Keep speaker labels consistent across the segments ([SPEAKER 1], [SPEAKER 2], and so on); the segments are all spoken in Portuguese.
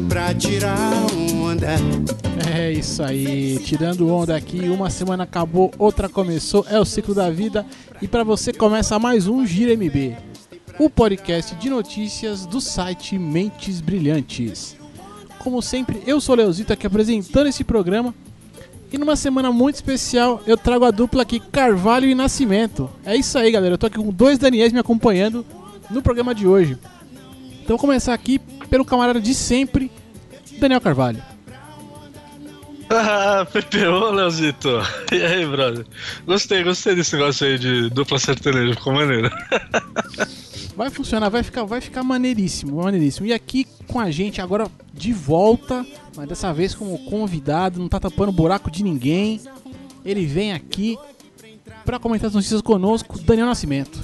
[SPEAKER 1] pra tirar onda.
[SPEAKER 2] É isso aí, tirando onda aqui, uma semana acabou, outra começou, é o ciclo da vida e para você começa mais um Gira MB, o podcast de notícias do site Mentes Brilhantes. Como sempre, eu sou o Leozito aqui apresentando esse programa e numa semana muito especial eu trago a dupla aqui Carvalho e Nascimento. É isso aí, galera, eu tô aqui com dois Daniels me acompanhando no programa de hoje. Então vou começar aqui pelo camarada de sempre, Daniel Carvalho.
[SPEAKER 3] Ah, PPO, Leozito. E aí, brother? Gostei, gostei desse negócio aí de dupla sertaneja, ficou maneiro.
[SPEAKER 2] Vai funcionar, vai ficar, vai ficar maneiríssimo, maneiríssimo. E aqui com a gente agora de volta, mas dessa vez como convidado, não tá tapando buraco de ninguém. Ele vem aqui para comentar as notícias conosco, Daniel Nascimento.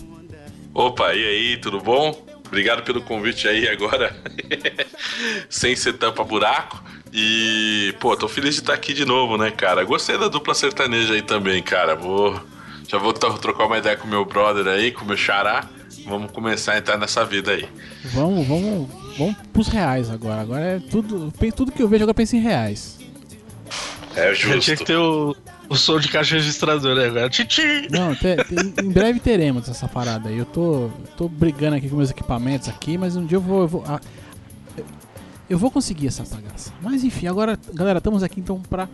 [SPEAKER 4] Opa, e aí, tudo bom? Obrigado pelo convite aí agora, sem ser tampa buraco. E, pô, tô feliz de estar aqui de novo, né, cara? Gostei da dupla sertaneja aí também, cara. Vou. Já vou trocar uma ideia com meu brother aí, com meu xará. Vamos começar a entrar nessa vida aí.
[SPEAKER 2] Vamos, vamos, vamos pros reais agora. Agora é tudo. Tudo que eu vejo agora penso em reais.
[SPEAKER 4] É
[SPEAKER 3] Já tinha que
[SPEAKER 4] justo.
[SPEAKER 3] ter o, o som de caixa registrador né, agora. Titi!
[SPEAKER 2] Não, te- te- em breve teremos essa parada aí. Eu tô, tô brigando aqui com meus equipamentos aqui, mas um dia eu vou. Eu vou, eu vou conseguir essa bagaça. Mas enfim, agora, galera, estamos aqui então pra,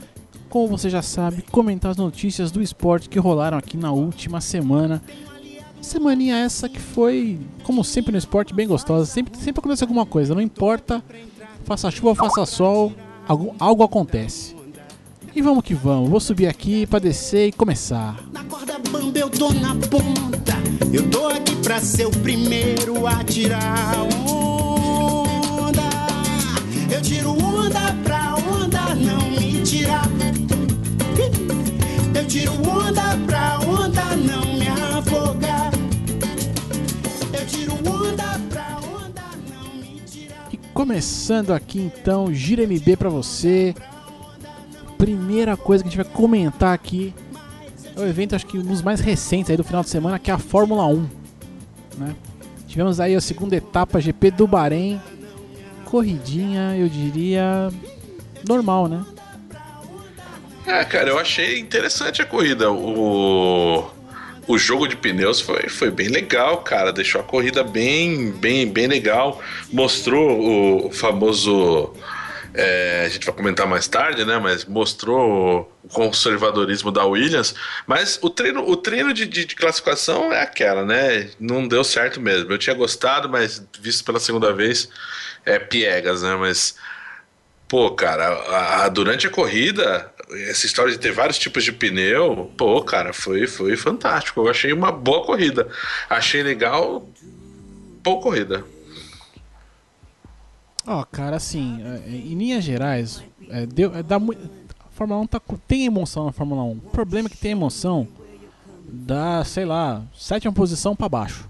[SPEAKER 2] como você já sabe, comentar as notícias do esporte que rolaram aqui na última semana. Semaninha essa que foi, como sempre no esporte, bem gostosa. Sempre, sempre acontece alguma coisa, não importa, faça chuva faça sol, algo, algo acontece. E vamos que vamos, vou subir aqui pra descer e começar.
[SPEAKER 1] Na corda bamba eu tô na ponta. Eu tô aqui pra ser o primeiro a tirar onda. Eu tiro onda pra onda não me tirar. Eu tiro onda pra onda não me afogar. Eu tiro onda pra onda não me tirar.
[SPEAKER 2] E começando aqui então, Gira MB pra você. Primeira coisa que a gente vai comentar aqui é o evento, acho que um dos mais recentes aí do final de semana, que é a Fórmula 1. Né? Tivemos aí a segunda etapa GP do Bahrein. Corridinha, eu diria. normal, né?
[SPEAKER 4] É, cara, eu achei interessante a corrida. O, o jogo de pneus foi, foi bem legal, cara. Deixou a corrida bem, bem, bem legal. Mostrou o famoso. É, a gente vai comentar mais tarde, né? Mas mostrou o conservadorismo da Williams. Mas o treino, o treino de, de- de classificação é aquela, né? Não deu certo mesmo. Eu tinha gostado, mas visto pela segunda vez, é piegas, né? Mas Pô, cara, a- a- durante a corrida, essa história de ter vários tipos de pneu, pô, cara, foi, foi fantástico. Eu achei uma boa corrida. Achei legal, boa corrida.
[SPEAKER 2] Ó, cara, assim, é, em linhas gerais, é, deu, é, dá a Fórmula 1 tá, tem emoção na Fórmula 1. O problema é que tem emoção da, sei lá, sétima posição pra baixo.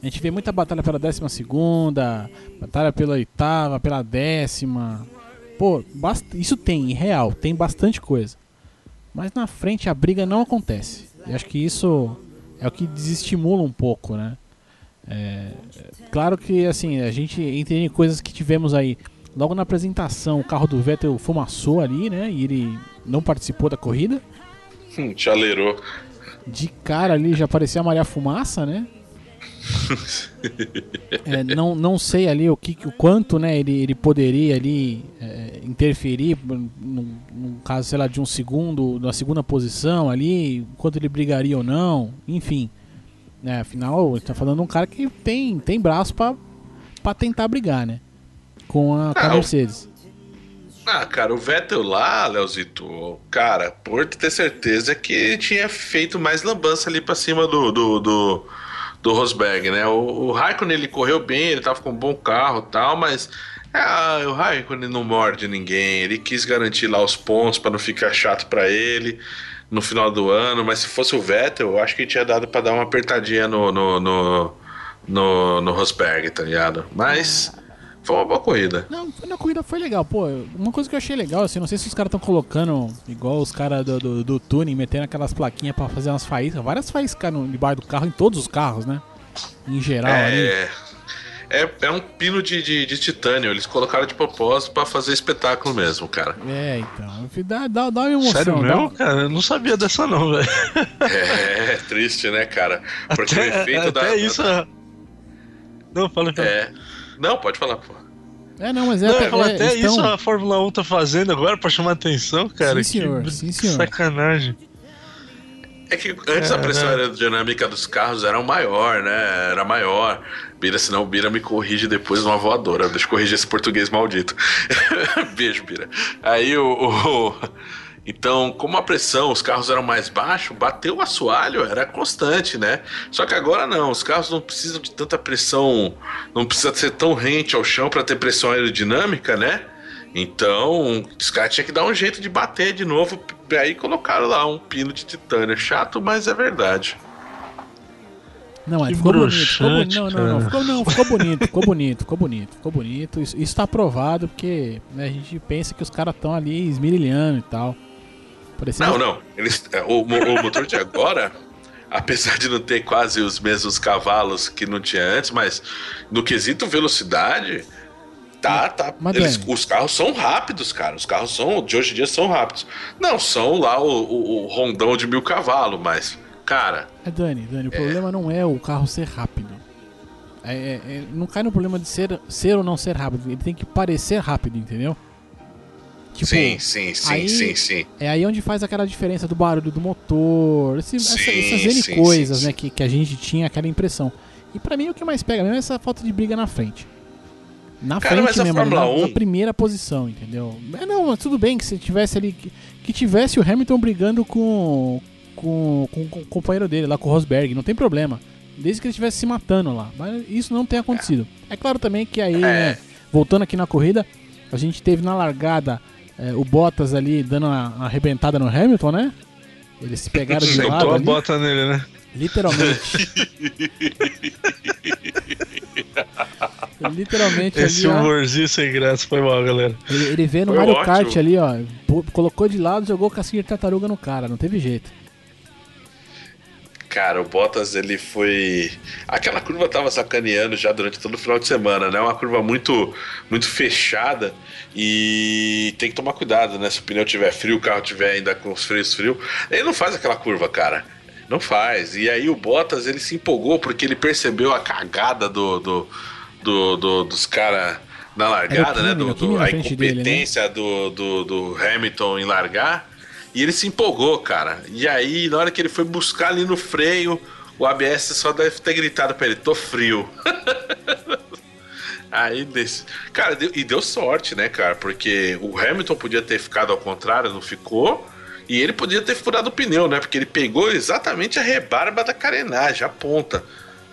[SPEAKER 2] A gente vê muita batalha pela décima segunda, batalha pela oitava, pela décima. Pô, isso tem, em real, tem bastante coisa. Mas na frente a briga não acontece. Eu acho que isso é o que desestimula um pouco, né? É, claro que assim, a gente entende coisas que tivemos aí. Logo na apresentação, o carro do Vettel fumaçou ali, né? E ele não participou da corrida.
[SPEAKER 4] Hum, chaleirou.
[SPEAKER 2] De cara ali já parecia a Maria Fumaça, né? É, não, não sei ali o que, o quanto, né? Ele, ele poderia ali é, interferir num, num caso, sei lá, de um segundo, na segunda posição ali, quanto ele brigaria ou não, enfim. É, afinal, ele tá falando de um cara que tem, tem braço pra, pra tentar brigar, né? Com a, com a
[SPEAKER 4] Ah, o-
[SPEAKER 2] Mercedes.
[SPEAKER 4] Ah, cara, o Vettel lá, Leozito, cara, por ter certeza que tinha feito mais lambança ali pra cima do, do, do, do Rosberg, né? O, o Raikkonen ele correu bem, ele tava com um bom carro e tal, mas Ah, o Raikkonen não morde ninguém. Ele quis garantir lá os pontos para não ficar chato para ele no final do ano. Mas se fosse o Vettel, eu acho que tinha dado para dar uma apertadinha no, no, no, no, no Rosberg, tá ligado? Mas foi uma boa corrida.
[SPEAKER 2] Não, na corrida foi legal. Pô, uma coisa que eu achei legal, assim, não sei se os caras estão colocando, igual os caras do, do, do tuning, metendo aquelas plaquinhas pra fazer umas faíscas. Várias faíscas no debaixo do carro, em todos os carros, né? Em geral ali.
[SPEAKER 4] É, é, é um pino de, de, de titânio. Eles colocaram de propósito pra fazer espetáculo mesmo, cara.
[SPEAKER 2] É, então. Dá, dá, dá uma emoção.
[SPEAKER 3] Sério
[SPEAKER 2] dá-
[SPEAKER 3] mesmo, cara? Eu não sabia dessa não, velho.
[SPEAKER 4] É, triste, né, cara? Porque o
[SPEAKER 3] Até,
[SPEAKER 4] efeito da.
[SPEAKER 3] até isso... Não, fala, fala.
[SPEAKER 4] É. Não, pode falar, pô.
[SPEAKER 2] É, não, mas é.
[SPEAKER 3] Não,
[SPEAKER 2] até,
[SPEAKER 3] eu falo,
[SPEAKER 2] é,
[SPEAKER 3] até
[SPEAKER 2] eles tão-
[SPEAKER 3] isso a Fórmula 1 tá fazendo agora pra chamar atenção, cara.
[SPEAKER 2] Sim, senhor,
[SPEAKER 3] que
[SPEAKER 2] sim, senhor.
[SPEAKER 3] sacanagem.
[SPEAKER 4] É que antes a pressão aerodinâmica dos carros era maior, né? Era maior. Bira, senão o Bira me corrige depois numa voadora. Deixa eu corrigir esse português maldito. Beijo, Bira. Aí o, o- Então, como a pressão, os carros eram mais baixos, bateu o assoalho, era constante, né? Só que agora não, os carros não precisam de tanta pressão, não precisa ser tão rente ao chão para ter pressão aerodinâmica, né? Então, os caras tinham que dar um jeito de bater de novo. Aí colocaram lá um pino de titânio. Chato, mas é verdade.
[SPEAKER 2] Não,
[SPEAKER 3] Que
[SPEAKER 2] ficou bonito. Ficou bonito.
[SPEAKER 3] broxante,
[SPEAKER 2] Não, não, não. Ficou, não, ficou bonito, ficou bonito, ficou bonito, ficou bonito. Isso, isso tá aprovado porque né, a gente pensa que os caras estão ali esmirilhando e tal. Parecendo
[SPEAKER 4] Não, não. Eles, é, o, o motor de agora, apesar de não ter quase os mesmos cavalos que não tinha antes, mas no quesito velocidade, tá, tá. Eles- os carros são rápidos, cara. Os carros são, de hoje em dia são rápidos. Não são lá o, o- o rondão de mil cavalos, mas, cara,
[SPEAKER 2] É, Dani, Dani, o problema não é o carro ser rápido. É, é- é- não cai no problema de ser, ser ou não ser rápido. Ele tem que parecer rápido, entendeu? Tipo,
[SPEAKER 4] sim, sim, sim,
[SPEAKER 2] aí-
[SPEAKER 4] sim, sim.
[SPEAKER 2] É aí onde faz aquela diferença do barulho do motor, esse- essa-
[SPEAKER 4] Sim,
[SPEAKER 2] essas N
[SPEAKER 4] sim,
[SPEAKER 2] coisas,
[SPEAKER 4] sim,
[SPEAKER 2] né, que, que a gente tinha aquela impressão. E pra mim o que mais pega mesmo é essa falta de briga na frente. Na
[SPEAKER 4] Cara,
[SPEAKER 2] frente mesmo, na,
[SPEAKER 4] Fórmula 1
[SPEAKER 2] na primeira posição, entendeu? É, não, mas tudo bem que se tivesse ali. Que, que tivesse o Hamilton brigando com, com, com, com o companheiro dele, lá com o Rosberg, não tem problema. Desde que ele estivesse se matando lá. Mas isso não tem acontecido. É claro também que aí, né, voltando aqui na corrida, a gente teve na largada é, o Bottas ali dando uma, uma arrebentada no Hamilton, né? Eles se pegaram de lado
[SPEAKER 3] Sentou a
[SPEAKER 2] ali,
[SPEAKER 3] bota nele, né?
[SPEAKER 2] Literalmente. literalmente
[SPEAKER 3] Esse
[SPEAKER 2] ali, ó,
[SPEAKER 3] humorzinho sem graça foi mal, galera.
[SPEAKER 2] ele, ele vê no
[SPEAKER 4] Foi
[SPEAKER 2] Mario
[SPEAKER 4] ótimo.
[SPEAKER 2] Kart ali, ó, colocou de lado, jogou casquinha de tartaruga no cara, não teve jeito.
[SPEAKER 4] Cara, o Bottas ele foi. Aquela curva tava sacaneando já durante todo o final de semana, né? Uma curva muito, muito fechada e tem que tomar cuidado, né? Se o pneu tiver frio, o carro tiver ainda com os freios frios, ele não faz aquela curva, cara. Não faz. E aí o Bottas ele se empolgou porque ele percebeu a cagada do, do, do- do- dos caras na largada,
[SPEAKER 2] Kimi,
[SPEAKER 4] né? Do,
[SPEAKER 2] Kimi
[SPEAKER 4] do- a
[SPEAKER 2] frente dele, né?
[SPEAKER 4] incompetência do, do, do Hamilton em largar. E ele se empolgou, cara. E aí, na hora que ele foi buscar ali no freio, o ABS só deve ter gritado pra ele: tô frio. aí, desse... cara, deu- e deu sorte, né, cara? Porque o Hamilton podia ter ficado ao contrário, não ficou. E ele podia ter furado o pneu, né? Porque ele pegou exatamente a rebarba da carenagem, a ponta.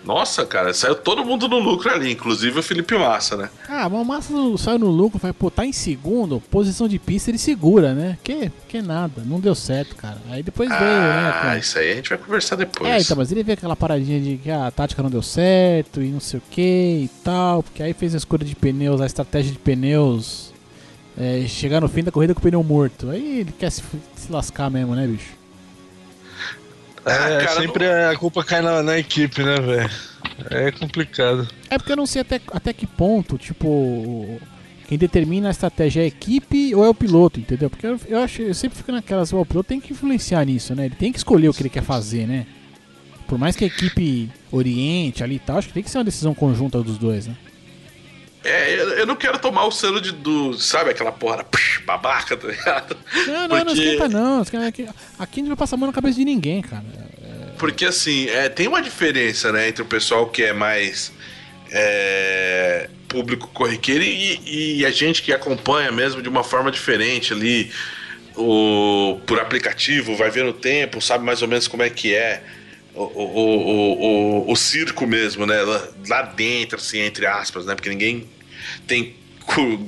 [SPEAKER 4] Nossa, cara, saiu todo mundo no lucro ali, inclusive o Felipe Massa, né?
[SPEAKER 2] Ah, mas o Massa saiu no lucro, vai, pô, tá em segundo, posição de pista ele segura, né? Que, que nada, não deu certo, cara. Aí depois veio, né?
[SPEAKER 4] Ah, isso aí a gente vai conversar depois.
[SPEAKER 2] É, então, mas ele veio aquela paradinha de que a tática não deu certo e não sei o que e tal, porque aí fez a escolha de pneus, a estratégia de pneus, é, chegar no fim da corrida com o pneu morto. Aí ele quer se, se lascar mesmo, né, bicho?
[SPEAKER 3] É,
[SPEAKER 4] Ah, cara,
[SPEAKER 3] sempre a culpa cai na, na equipe, né, velho? É complicado.
[SPEAKER 2] É porque eu não sei até, até que ponto, tipo, quem determina a estratégia é a equipe ou é o piloto, entendeu? Porque eu, eu acho, eu sempre fico naquelas, o piloto tem que influenciar nisso, né? Ele tem que escolher o que ele quer fazer, né? Por mais que a equipe oriente ali e tal, acho que tem que ser uma decisão conjunta dos dois, né?
[SPEAKER 4] É, eu, eu não quero tomar o selo de, do. Sabe aquela porra psh, babaca, tá ligado?
[SPEAKER 2] Não, não, não
[SPEAKER 4] Porque-
[SPEAKER 2] esquenta não. esquenta- Aqui, aqui não vai passar a mão na cabeça de ninguém, cara.
[SPEAKER 4] Porque assim, é, tem uma diferença, né, entre o pessoal que é mais é, público corriqueiro e, e a gente que acompanha mesmo de uma forma diferente ali, o, por aplicativo, vai ver no tempo, sabe mais ou menos como é que é o, o, o, o, o circo mesmo, né, lá dentro, assim, entre aspas, né, porque ninguém tem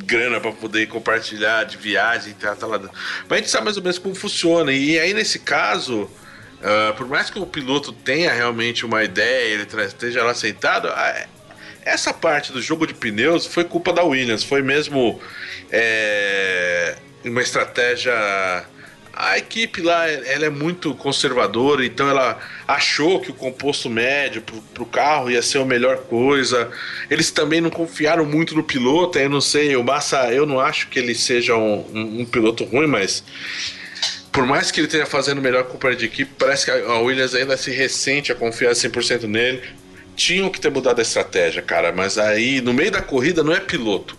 [SPEAKER 4] grana para poder compartilhar de viagem, tá, tá lá. Mas a gente sabe mais ou menos como funciona. E aí, nesse caso, uh, por mais que o piloto tenha realmente uma ideia, ele esteja lá sentado, essa parte do jogo de pneus foi culpa da Williams. Foi mesmo é, uma estratégia a equipe lá ela é muito conservadora, então ela achou que o composto médio para o carro ia ser a melhor coisa. Eles também não confiaram muito no piloto, eu não sei, o Massa, eu não acho que ele seja um, um, um piloto ruim, mas por mais que ele esteja fazendo melhor companhia de equipe, parece que a Williams ainda se ressente a confiar 100% nele. Tinham que ter mudado a estratégia, cara, mas aí no meio da corrida não é piloto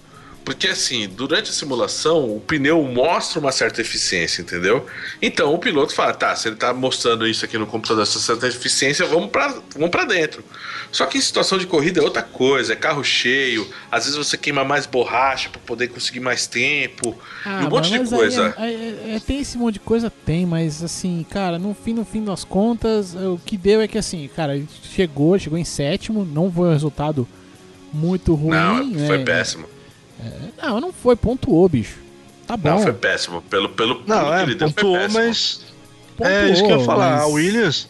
[SPEAKER 4] porque assim, durante a simulação, o pneu mostra uma certa eficiência, entendeu? Então o piloto fala: tá, se ele tá mostrando isso aqui no computador, essa certa eficiência, vamos para vamos pra dentro. Só que em situação de corrida é outra coisa, é carro cheio, às vezes você queima mais borracha para poder conseguir mais tempo, ah, e um monte de coisa.
[SPEAKER 2] É, é, é, tem esse monte de coisa, tem, mas assim, cara, no fim, no fim das contas, o que deu é que assim, cara, chegou, chegou em sétimo, não foi um resultado muito ruim.
[SPEAKER 4] Não, foi né? péssimo.
[SPEAKER 2] É, não, não foi, pontuou, bicho. Tá bom. Não,
[SPEAKER 4] foi péssimo. Pelo, pelo,
[SPEAKER 3] não, é, que ele pontuou, deu, mas. Pontuou, é isso que eu ia falar. Mas... A Williams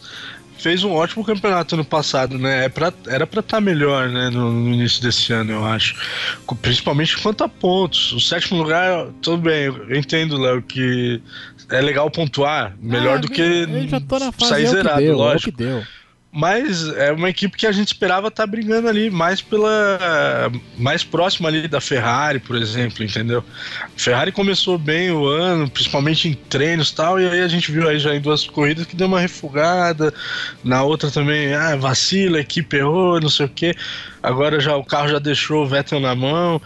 [SPEAKER 3] fez um ótimo campeonato no passado, né? É pra, era para estar tá melhor, né? No, no, início desse ano, eu acho. Principalmente quanto a pontos. O sétimo lugar, tudo bem, eu entendo, Léo, que é legal pontuar. Melhor ah, do que sair é zerado, deu, lógico. É o que deu. Mas é uma equipe que a gente esperava estar tá brigando ali mais pela. mais próxima ali da Ferrari, por exemplo, entendeu? A Ferrari começou bem o ano, principalmente em treinos e tal, e aí a gente viu aí já em duas corridas que deu uma refugada, na outra também, ah, vacila, a equipe errou, não sei o que. Agora já o carro já deixou o Vettel na mão.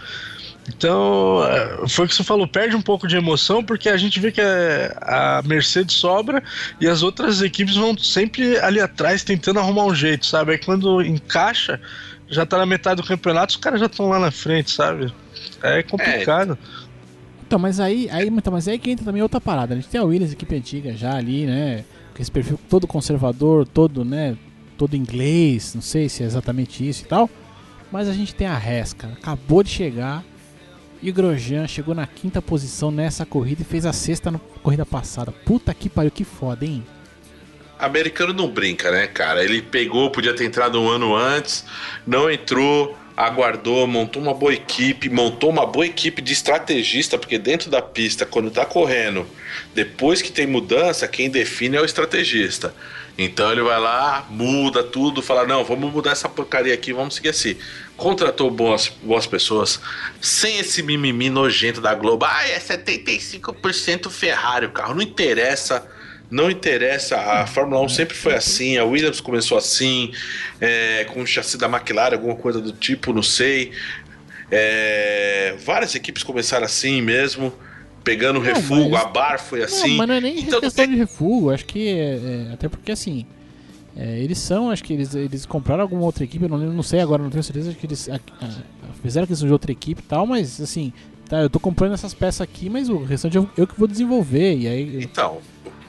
[SPEAKER 3] Então, é, foi o que você falou, perde um pouco de emoção porque a gente vê que a Mercedes sobra e as outras equipes vão sempre ali atrás tentando arrumar um jeito, sabe? Aí quando encaixa, já tá na metade do campeonato, os caras já estão lá na frente, sabe? É complicado. É.
[SPEAKER 2] Então, mas aí, aí, então, mas aí que entra também outra parada. A gente tem a Williams, equipe antiga já ali, né? Com esse perfil todo conservador, todo, né? Todo inglês, não sei se é exatamente isso e tal. Mas a gente tem a Resca, acabou de chegar e Grosjean chegou na quinta posição nessa corrida e fez a sexta na corrida passada. Puta que pariu, que foda, hein?
[SPEAKER 4] Americano não brinca, né, cara? Ele pegou, podia ter entrado um ano antes, não entrou, aguardou, montou uma boa equipe, montou uma boa equipe de estrategista, porque dentro da pista, quando tá correndo, depois que tem mudança, quem define é o estrategista. Então ele vai lá, muda tudo, fala: não, vamos mudar essa porcaria aqui, vamos seguir assim. Contratou boas, boas pessoas, sem esse mimimi nojento da Globo. Ah, é 75% Ferrari o carro. Não interessa, não interessa. A Fórmula 1 sempre foi assim, a Williams começou assim, é, com o chassi da McLaren, alguma coisa do tipo, não sei. É, várias equipes começaram assim mesmo pegando não, refúgio, mas... a bar foi assim.
[SPEAKER 2] Não, mas não é nem então, questão de refúgio, acho que é, é, até porque assim, é, eles são, acho que eles, eles compraram alguma outra equipe, eu não, não sei agora, não tenho certeza que eles a, a, fizeram questão de outra equipe e tal, mas assim, tá, eu tô comprando essas peças aqui, mas o restante eu, eu que vou desenvolver e aí
[SPEAKER 4] Então,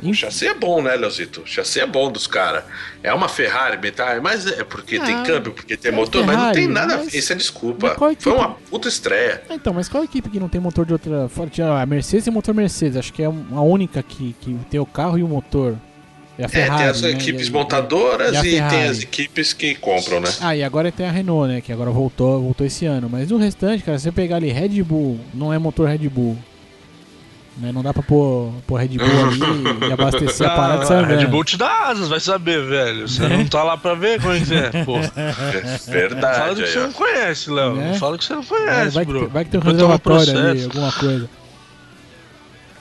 [SPEAKER 4] o chassi é bom, né, Leozito? O chassi é bom dos caras. É uma Ferrari, tá? mas é porque ah, tem câmbio, porque tem é motor, Ferrari, mas não tem nada. Mas... Isso é desculpa. Foi uma puta estreia.
[SPEAKER 2] Ah, então, mas qual equipe que não tem motor de outra. A Mercedes tem motor Mercedes. Acho que é a única que, que tem o carro e o motor.
[SPEAKER 4] É, a Ferrari, é, tem as né? equipes e, montadoras e, e, tem as equipes que compram, né?
[SPEAKER 2] Ah, e agora tem a Renault, né? Que agora voltou, voltou esse ano. Mas o restante, cara, se você pegar ali Red Bull, não é motor Red Bull. Né? Não dá pra pôr, pôr Red Bull ali e abastecer a parada de sair
[SPEAKER 3] Red Bull te dá asas, vai saber, velho. Você não tá lá pra ver como é que é, pô. É
[SPEAKER 4] verdade.
[SPEAKER 3] Fala do que você não conhece, Léo. Né? Fala que você não conhece,
[SPEAKER 2] vai,
[SPEAKER 3] bro.
[SPEAKER 2] Que, vai que tem um reservatório ali, alguma coisa.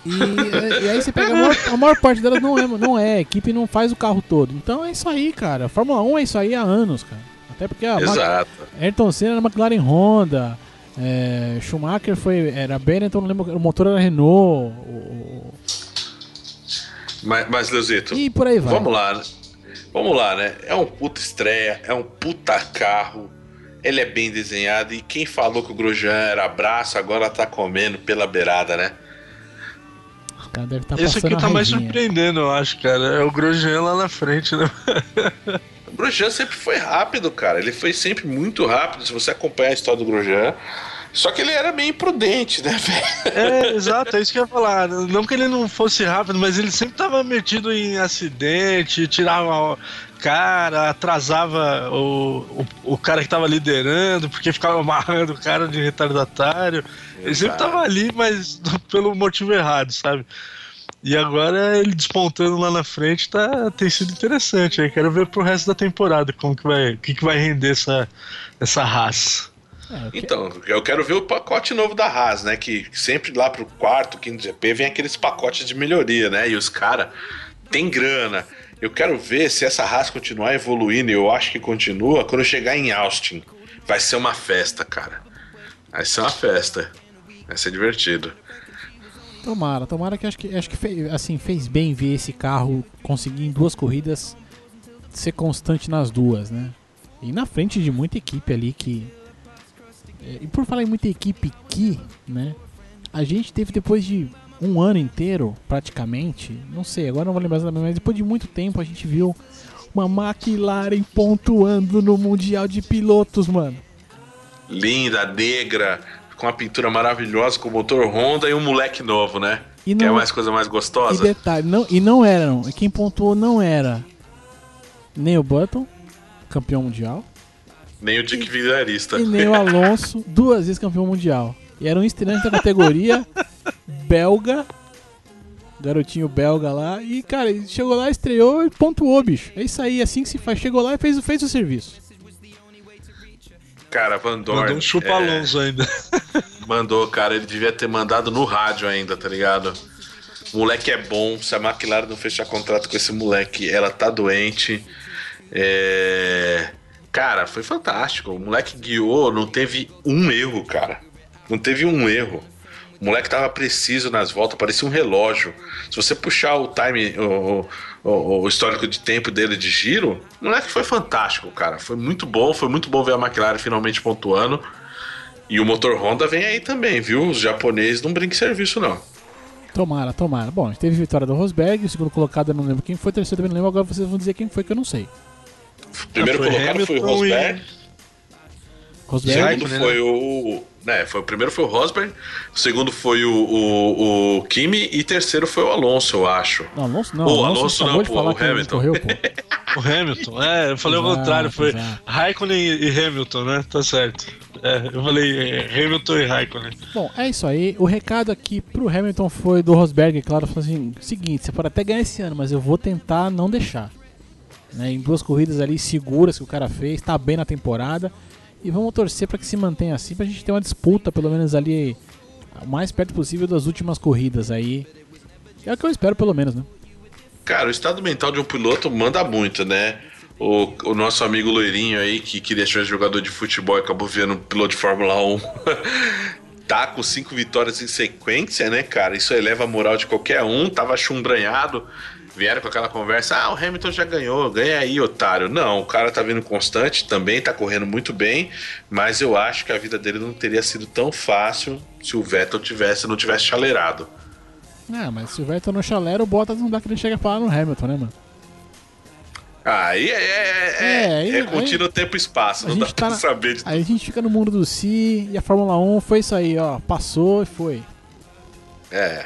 [SPEAKER 2] E, e, aí você pega a maior, a maior, parte delas não é, não é, a equipe não faz o carro todo. Então é isso aí, cara. A Fórmula 1 é isso aí há anos, cara. Até porque a
[SPEAKER 4] Exato.
[SPEAKER 2] Ayrton Senna era McLaren Honda, é, Schumacher foi. Era Benetton, não lembro. O motor era Renault. O...
[SPEAKER 4] Mas, mas Leozito.
[SPEAKER 2] E por aí vai.
[SPEAKER 4] Vamos lá. Né? Vamos lá, né? É um puta estreia, é um puta carro. Ele é bem desenhado. E quem falou que o Grosjean era braço, agora tá comendo pela beirada, né?
[SPEAKER 2] Tá
[SPEAKER 3] Esse aqui tá mais surpreendendo, eu acho, cara. É o Grosjean lá na frente, né?
[SPEAKER 4] Grosjean sempre foi rápido, cara. Ele foi sempre muito rápido. Se você acompanhar a história do Grosjean, Só que ele era meio imprudente, né, velho?
[SPEAKER 3] É, exato, é isso que eu ia falar. Não que ele não fosse rápido, mas ele sempre tava metido em acidente, tirava cara, atrasava o, o, o cara que tava liderando, porque ficava amarrando o cara de retardatário. Exato. Ele sempre tava ali, mas pelo motivo errado, sabe? E agora ele despontando lá na frente tá, tem sido interessante. Aí quero ver pro resto da temporada como que vai, que, que vai render essa, essa raça.
[SPEAKER 4] É, então, eu quero ver o pacote novo da Haas, né? Que sempre lá pro quarto, quinto GP vem aqueles pacotes de melhoria, né? E os caras têm grana. Eu quero ver se essa Haas continuar evoluindo, e eu acho que continua, quando chegar em Austin. Vai ser uma festa, cara. Vai ser uma festa. Vai ser divertido.
[SPEAKER 2] Tomara, tomara que acho que acho que fez, assim, fez bem ver esse carro conseguir em duas corridas ser constante nas duas, né? E na frente de muita equipe ali que é, e por falar em muita equipe que, né? A gente teve depois de um ano inteiro, praticamente, não sei, agora não vou lembrar exatamente, mas depois de muito tempo a gente viu uma McLaren pontuando no Mundial de Pilotos, mano.
[SPEAKER 4] Linda, negra, com uma pintura maravilhosa, com motor Honda e um moleque novo, né? E não, que é mais coisa mais gostosa.
[SPEAKER 2] E detalhe, não, e não eram, quem pontuou não era nem o Button, campeão mundial,
[SPEAKER 4] nem o Dick Vigarista.
[SPEAKER 2] E nem o Alonso, duas vezes campeão mundial. E era um estreante da categoria belga. Garotinho belga lá. E, cara, ele chegou lá, estreou e pontuou, bicho. É isso aí, assim que se faz. Chegou lá e fez, fez o serviço.
[SPEAKER 4] Cara, Van Dorn.
[SPEAKER 3] Mandou um chupa é... Alonso ainda.
[SPEAKER 4] Mandou, cara. Ele devia ter mandado no rádio ainda, tá ligado? O moleque é bom. Se a McLaren não fechar contrato com esse moleque, ela tá doente. É. Cara, foi fantástico. O moleque guiou, não teve um erro, cara. Não teve um erro. O moleque tava preciso nas voltas, parecia um relógio. Se você puxar o time, o, o, o, histórico de tempo dele de giro, o moleque foi fantástico, cara. Foi muito bom, foi muito bom ver a McLaren finalmente pontuando. E o motor Honda vem aí também, viu? Os japoneses não brinquem serviço, não.
[SPEAKER 2] Tomara, tomara. Bom, a gente teve vitória do Rosberg, o segundo colocado eu não lembro quem foi, o terceiro também não lembro, agora vocês vão dizer quem foi que eu não sei.
[SPEAKER 4] Primeiro foi colocado Hamilton foi o Rosberg. E... Rosberg. O segundo foi o. Né, foi, o primeiro foi o Rosberg, o segundo foi o, o, o Kimi e terceiro foi o Alonso, eu acho.
[SPEAKER 2] Não, Alonso não. O
[SPEAKER 4] Alonso, Alonso não, pô, o Hamilton. Correu, pô.
[SPEAKER 3] o Hamilton, é, eu falei exato, o contrário, foi exato. Raikkonen e Hamilton, né? Tá certo. É, eu falei é, Hamilton e Raikkonen.
[SPEAKER 2] Bom, é isso aí. O recado aqui pro Hamilton foi do Rosberg, claro, falou assim: seguinte, você pode até ganhar esse ano, mas eu vou tentar não deixar. Né, em duas corridas ali seguras que o cara fez, tá bem na temporada. E vamos torcer para que se mantenha assim, pra gente ter uma disputa, pelo menos ali, o mais perto possível das últimas corridas aí. É o que eu espero, pelo menos, né?
[SPEAKER 4] Cara, o estado mental de um piloto manda muito, né? O, o nosso amigo loirinho aí, que queria ser jogador de futebol e acabou vendo piloto de Fórmula 1, tá com cinco vitórias em sequência, né, cara? Isso eleva a moral de qualquer um, tava chumbranhado vieram com aquela conversa: ah, o Hamilton já ganhou, ganha aí, otário. Não, o cara tá vindo constante, também tá correndo muito bem, mas eu acho que a vida dele não teria sido tão fácil se o Vettel tivesse, não tivesse chaleirado.
[SPEAKER 2] Ah, mas se o Vettel não chalera, o Bottas não dá que ele chega a falar no Hamilton, né, mano?
[SPEAKER 4] Aí é, é, é, é, é contínuo tempo e espaço, não dá tá pra na, saber. De...
[SPEAKER 2] Aí a gente fica no mundo do Si e a Fórmula 1 foi isso aí, ó. Passou e foi.
[SPEAKER 4] É.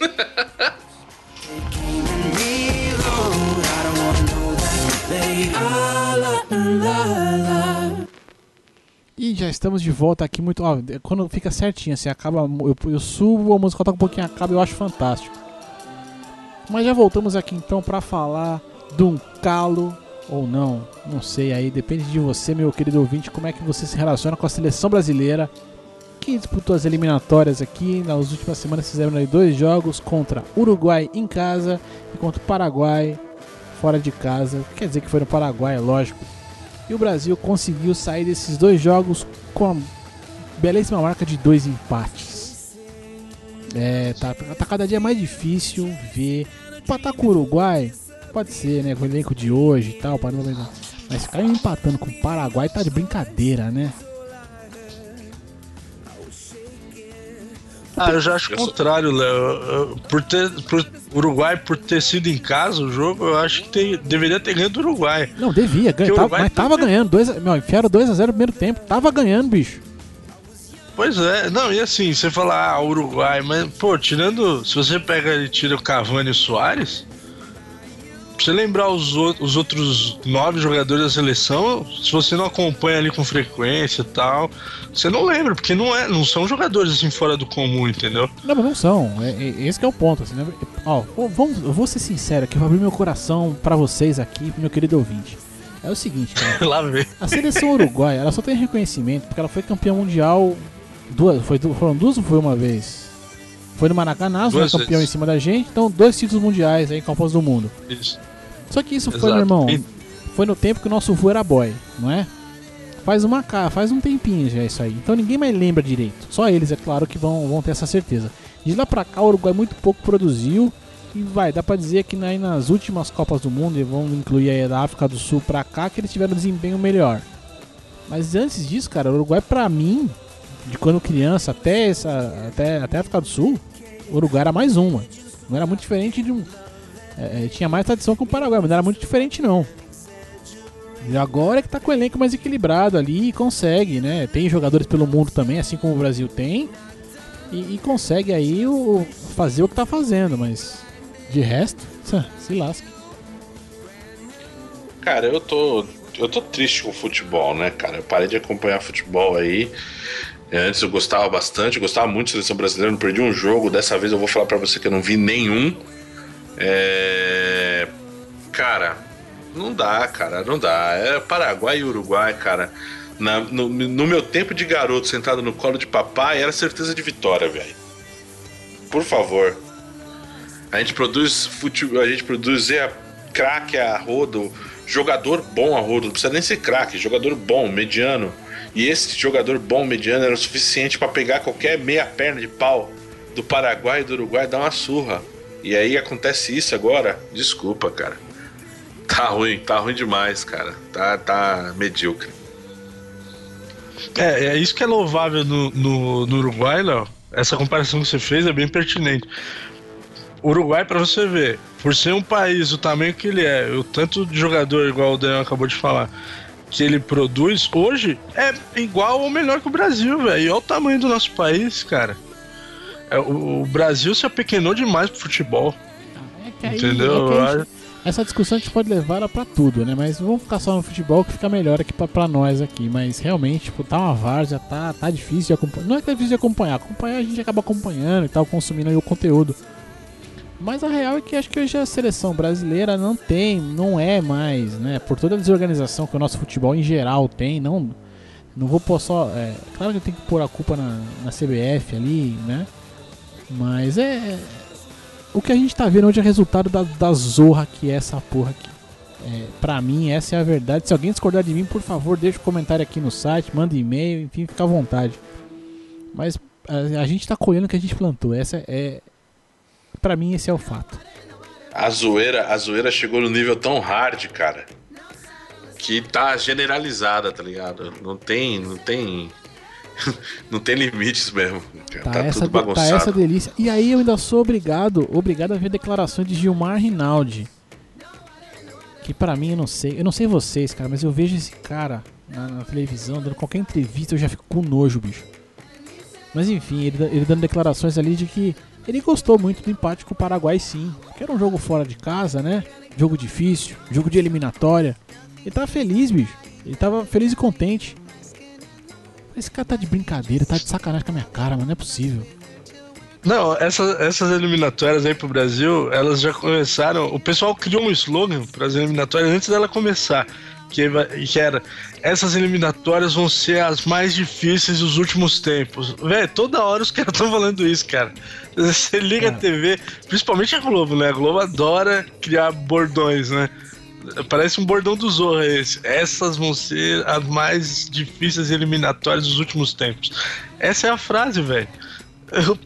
[SPEAKER 2] E já estamos de volta aqui muito. Ó, quando fica certinho, assim, acaba. Eu, eu subo, a música toca um pouquinho, acaba, eu acho fantástico. Mas já voltamos aqui então para falar de um calo ou não, não sei aí, depende de você, meu querido ouvinte, como é que você se relaciona com a seleção brasileira que disputou as eliminatórias aqui. Nas últimas semanas fizeram aí dois jogos contra Uruguai em casa e contra o Paraguai fora de casa. Quer dizer que foi no Paraguai, é lógico. E o Brasil conseguiu sair desses dois jogos com a belíssima marca de dois empates. É, tá, tá cada dia mais difícil ver. Empatar com o Uruguai, pode ser, né? Com o elenco de hoje e tal, mas ficar empatando com o Paraguai tá de brincadeira, né?
[SPEAKER 3] Ah, eu já acho o contrário, Léo. Por ter, por Uruguai, por ter sido em casa o jogo, eu acho que tem, deveria ter ganho do Uruguai.
[SPEAKER 2] Não, devia, ganha, tava, mas tava ganhando. Dois, meu, enfiaram 2x0 no primeiro tempo. Tava ganhando, bicho.
[SPEAKER 3] Pois é, não, e assim, você fala, ah, Uruguai, mas, pô, tirando. Se você pega e tira o Cavani e o Soares, pra você lembrar os, os outros nove jogadores da seleção, se você não acompanha ali com frequência e tal, você não lembra, porque não, é, não são jogadores assim fora do comum, entendeu?
[SPEAKER 2] Não, mas não são. É, é, esse é o ponto. Assim, né? Ó, vamos, eu vou ser sincero aqui, eu vou abrir meu coração para vocês aqui, meu querido ouvinte. É o seguinte, cara.
[SPEAKER 3] Lá vem.
[SPEAKER 2] A seleção uruguaia, ela só tem reconhecimento porque ela foi campeã mundial duas, foi, foram duas ou foi uma vez? Foi no Maracanã, foi campeão vezes. em cima da gente, então dois títulos mundiais aí, Copas do Mundo. Isso. Só que isso Exato. foi, meu irmão, foi no tempo que o nosso voo era boy, não é? Faz uma faz um tempinho já isso aí. Então ninguém mais lembra direito. Só eles, é claro, que vão, vão ter essa certeza. De lá pra cá, o Uruguai muito pouco produziu. E vai, dá pra dizer que aí nas últimas Copas do Mundo, e vamos incluir aí da África do Sul pra cá, que eles tiveram um desempenho melhor. Mas antes disso, cara, o Uruguai pra mim, de quando criança até, essa, até, até a África do Sul, o Uruguai era mais uma. Não era muito diferente de um. É, é, tinha mais tradição que o Paraguai, mas não era muito diferente não. E agora é que tá com o elenco mais equilibrado ali e consegue, né? Tem jogadores pelo mundo também, assim como o Brasil tem. E, e consegue aí o, fazer o que tá fazendo, mas de resto, se lasca.
[SPEAKER 4] Cara, eu tô. Eu tô triste com o futebol, né, cara? Eu parei de acompanhar futebol aí. Antes eu gostava bastante, gostava muito da seleção brasileira, não perdi um jogo. Dessa vez eu vou falar para você que eu não vi nenhum. É... Cara, não dá, cara, não dá. É Paraguai e Uruguai, cara. Na, no, no, meu tempo de garoto sentado no colo de papai, era certeza de vitória, velho. Por favor. A gente produz futebol, a gente produz é, craque a rodo, jogador bom a rodo, não precisa nem ser craque, jogador bom, mediano. E esse jogador bom, mediano, era o suficiente para pegar qualquer meia perna de pau do Paraguai e do Uruguai e dar uma surra. E aí acontece isso agora? Desculpa, cara. Tá ruim, tá ruim demais, cara. Tá, tá medíocre.
[SPEAKER 3] É, é isso que é louvável no, no, no Uruguai, Léo. Essa comparação que você fez é bem pertinente. O Uruguai, para você ver, por ser um país o tamanho que ele é, o tanto de jogador, igual o Daniel acabou de falar, que ele produz hoje, é igual ou melhor que o Brasil, velho. E olha o tamanho do nosso país, cara. É, o, Brasil se apequenou demais pro futebol.
[SPEAKER 2] É aí, entendeu? É gente, essa discussão a gente pode levar ela pra tudo, né? Mas vamos ficar só no futebol que fica melhor aqui pra, pra nós aqui. Mas realmente, tipo, tá uma várzea, tá, tá difícil de acompanhar. Não é que é difícil de acompanhar, acompanhar a gente acaba acompanhando e tal, consumindo aí o conteúdo. Mas a real é que acho que hoje a seleção brasileira não tem, não é mais, né? Por toda a desorganização que o nosso futebol em geral tem, não, não vou pôr só. É, claro que eu tenho que pôr a culpa na, na CBF ali, né? Mas é. O que a gente tá vendo hoje é resultado da, da zorra que é essa porra aqui. É, pra mim, essa é a verdade. Se alguém discordar de mim, por favor, deixa um comentário aqui no site, manda e-mail, enfim, fica à vontade. Mas a, a gente tá colhendo o que a gente plantou. Essa é. Pra mim, esse é o fato.
[SPEAKER 4] A zoeira, a zoeira chegou no nível tão hard, cara. Que tá generalizada, tá ligado? Não tem. Não tem não tem limites mesmo.
[SPEAKER 2] Tá, tá essa, tudo tá bagunçado. Tá essa delícia. E aí eu ainda sou obrigado, obrigado a ver declarações de Gilmar Rinaldi. Que para mim eu não sei, eu não sei vocês, cara, mas eu vejo esse cara na, na, televisão, dando qualquer entrevista, eu já fico com nojo, bicho. Mas enfim, ele, ele dando declarações ali de que ele gostou muito do empate com o Paraguai sim. Que era um jogo fora de casa, né? Jogo difícil, jogo de eliminatória. Ele tava feliz, bicho. Ele tava feliz e contente. Esse cara tá de brincadeira, tá de sacanagem com a minha cara, mano, não é possível.
[SPEAKER 3] Não, essa, essas eliminatórias aí pro Brasil, elas já começaram. O pessoal criou um slogan para as eliminatórias antes dela começar. Que, que era: essas eliminatórias vão ser as mais difíceis dos últimos tempos. Velho, toda hora os caras estão falando isso, cara. Você liga é. a TV, principalmente a Globo, né? A Globo adora criar bordões, né? Parece um bordão do Zorra esse. Essas vão ser as mais difíceis eliminatórias dos últimos tempos. Essa é a frase, velho.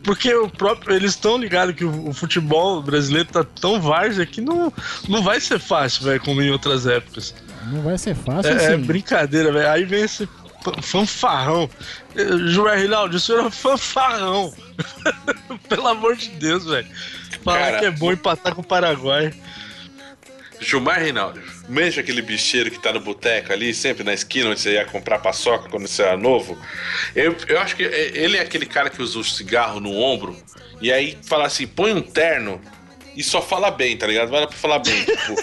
[SPEAKER 3] Porque o próprio, eles estão ligados que o, o, futebol brasileiro tá tão várzea que não, não vai ser fácil, velho, como em outras épocas.
[SPEAKER 2] Não vai ser fácil,
[SPEAKER 3] É, assim. é brincadeira, velho. Aí vem esse fanfarrão. Joé Rinaldi, isso era fanfarrão. Pelo amor de Deus, velho. Falar que é bom empatar com o Paraguai.
[SPEAKER 4] Gilmar Reinaldo, mexe aquele bicheiro que tá no boteco ali, sempre na esquina onde você ia comprar paçoca quando você era novo. Eu, eu acho que ele é aquele cara que usa o cigarro no ombro e aí fala assim: põe um terno e só fala bem, tá ligado? Vai lá pra falar bem. tipo,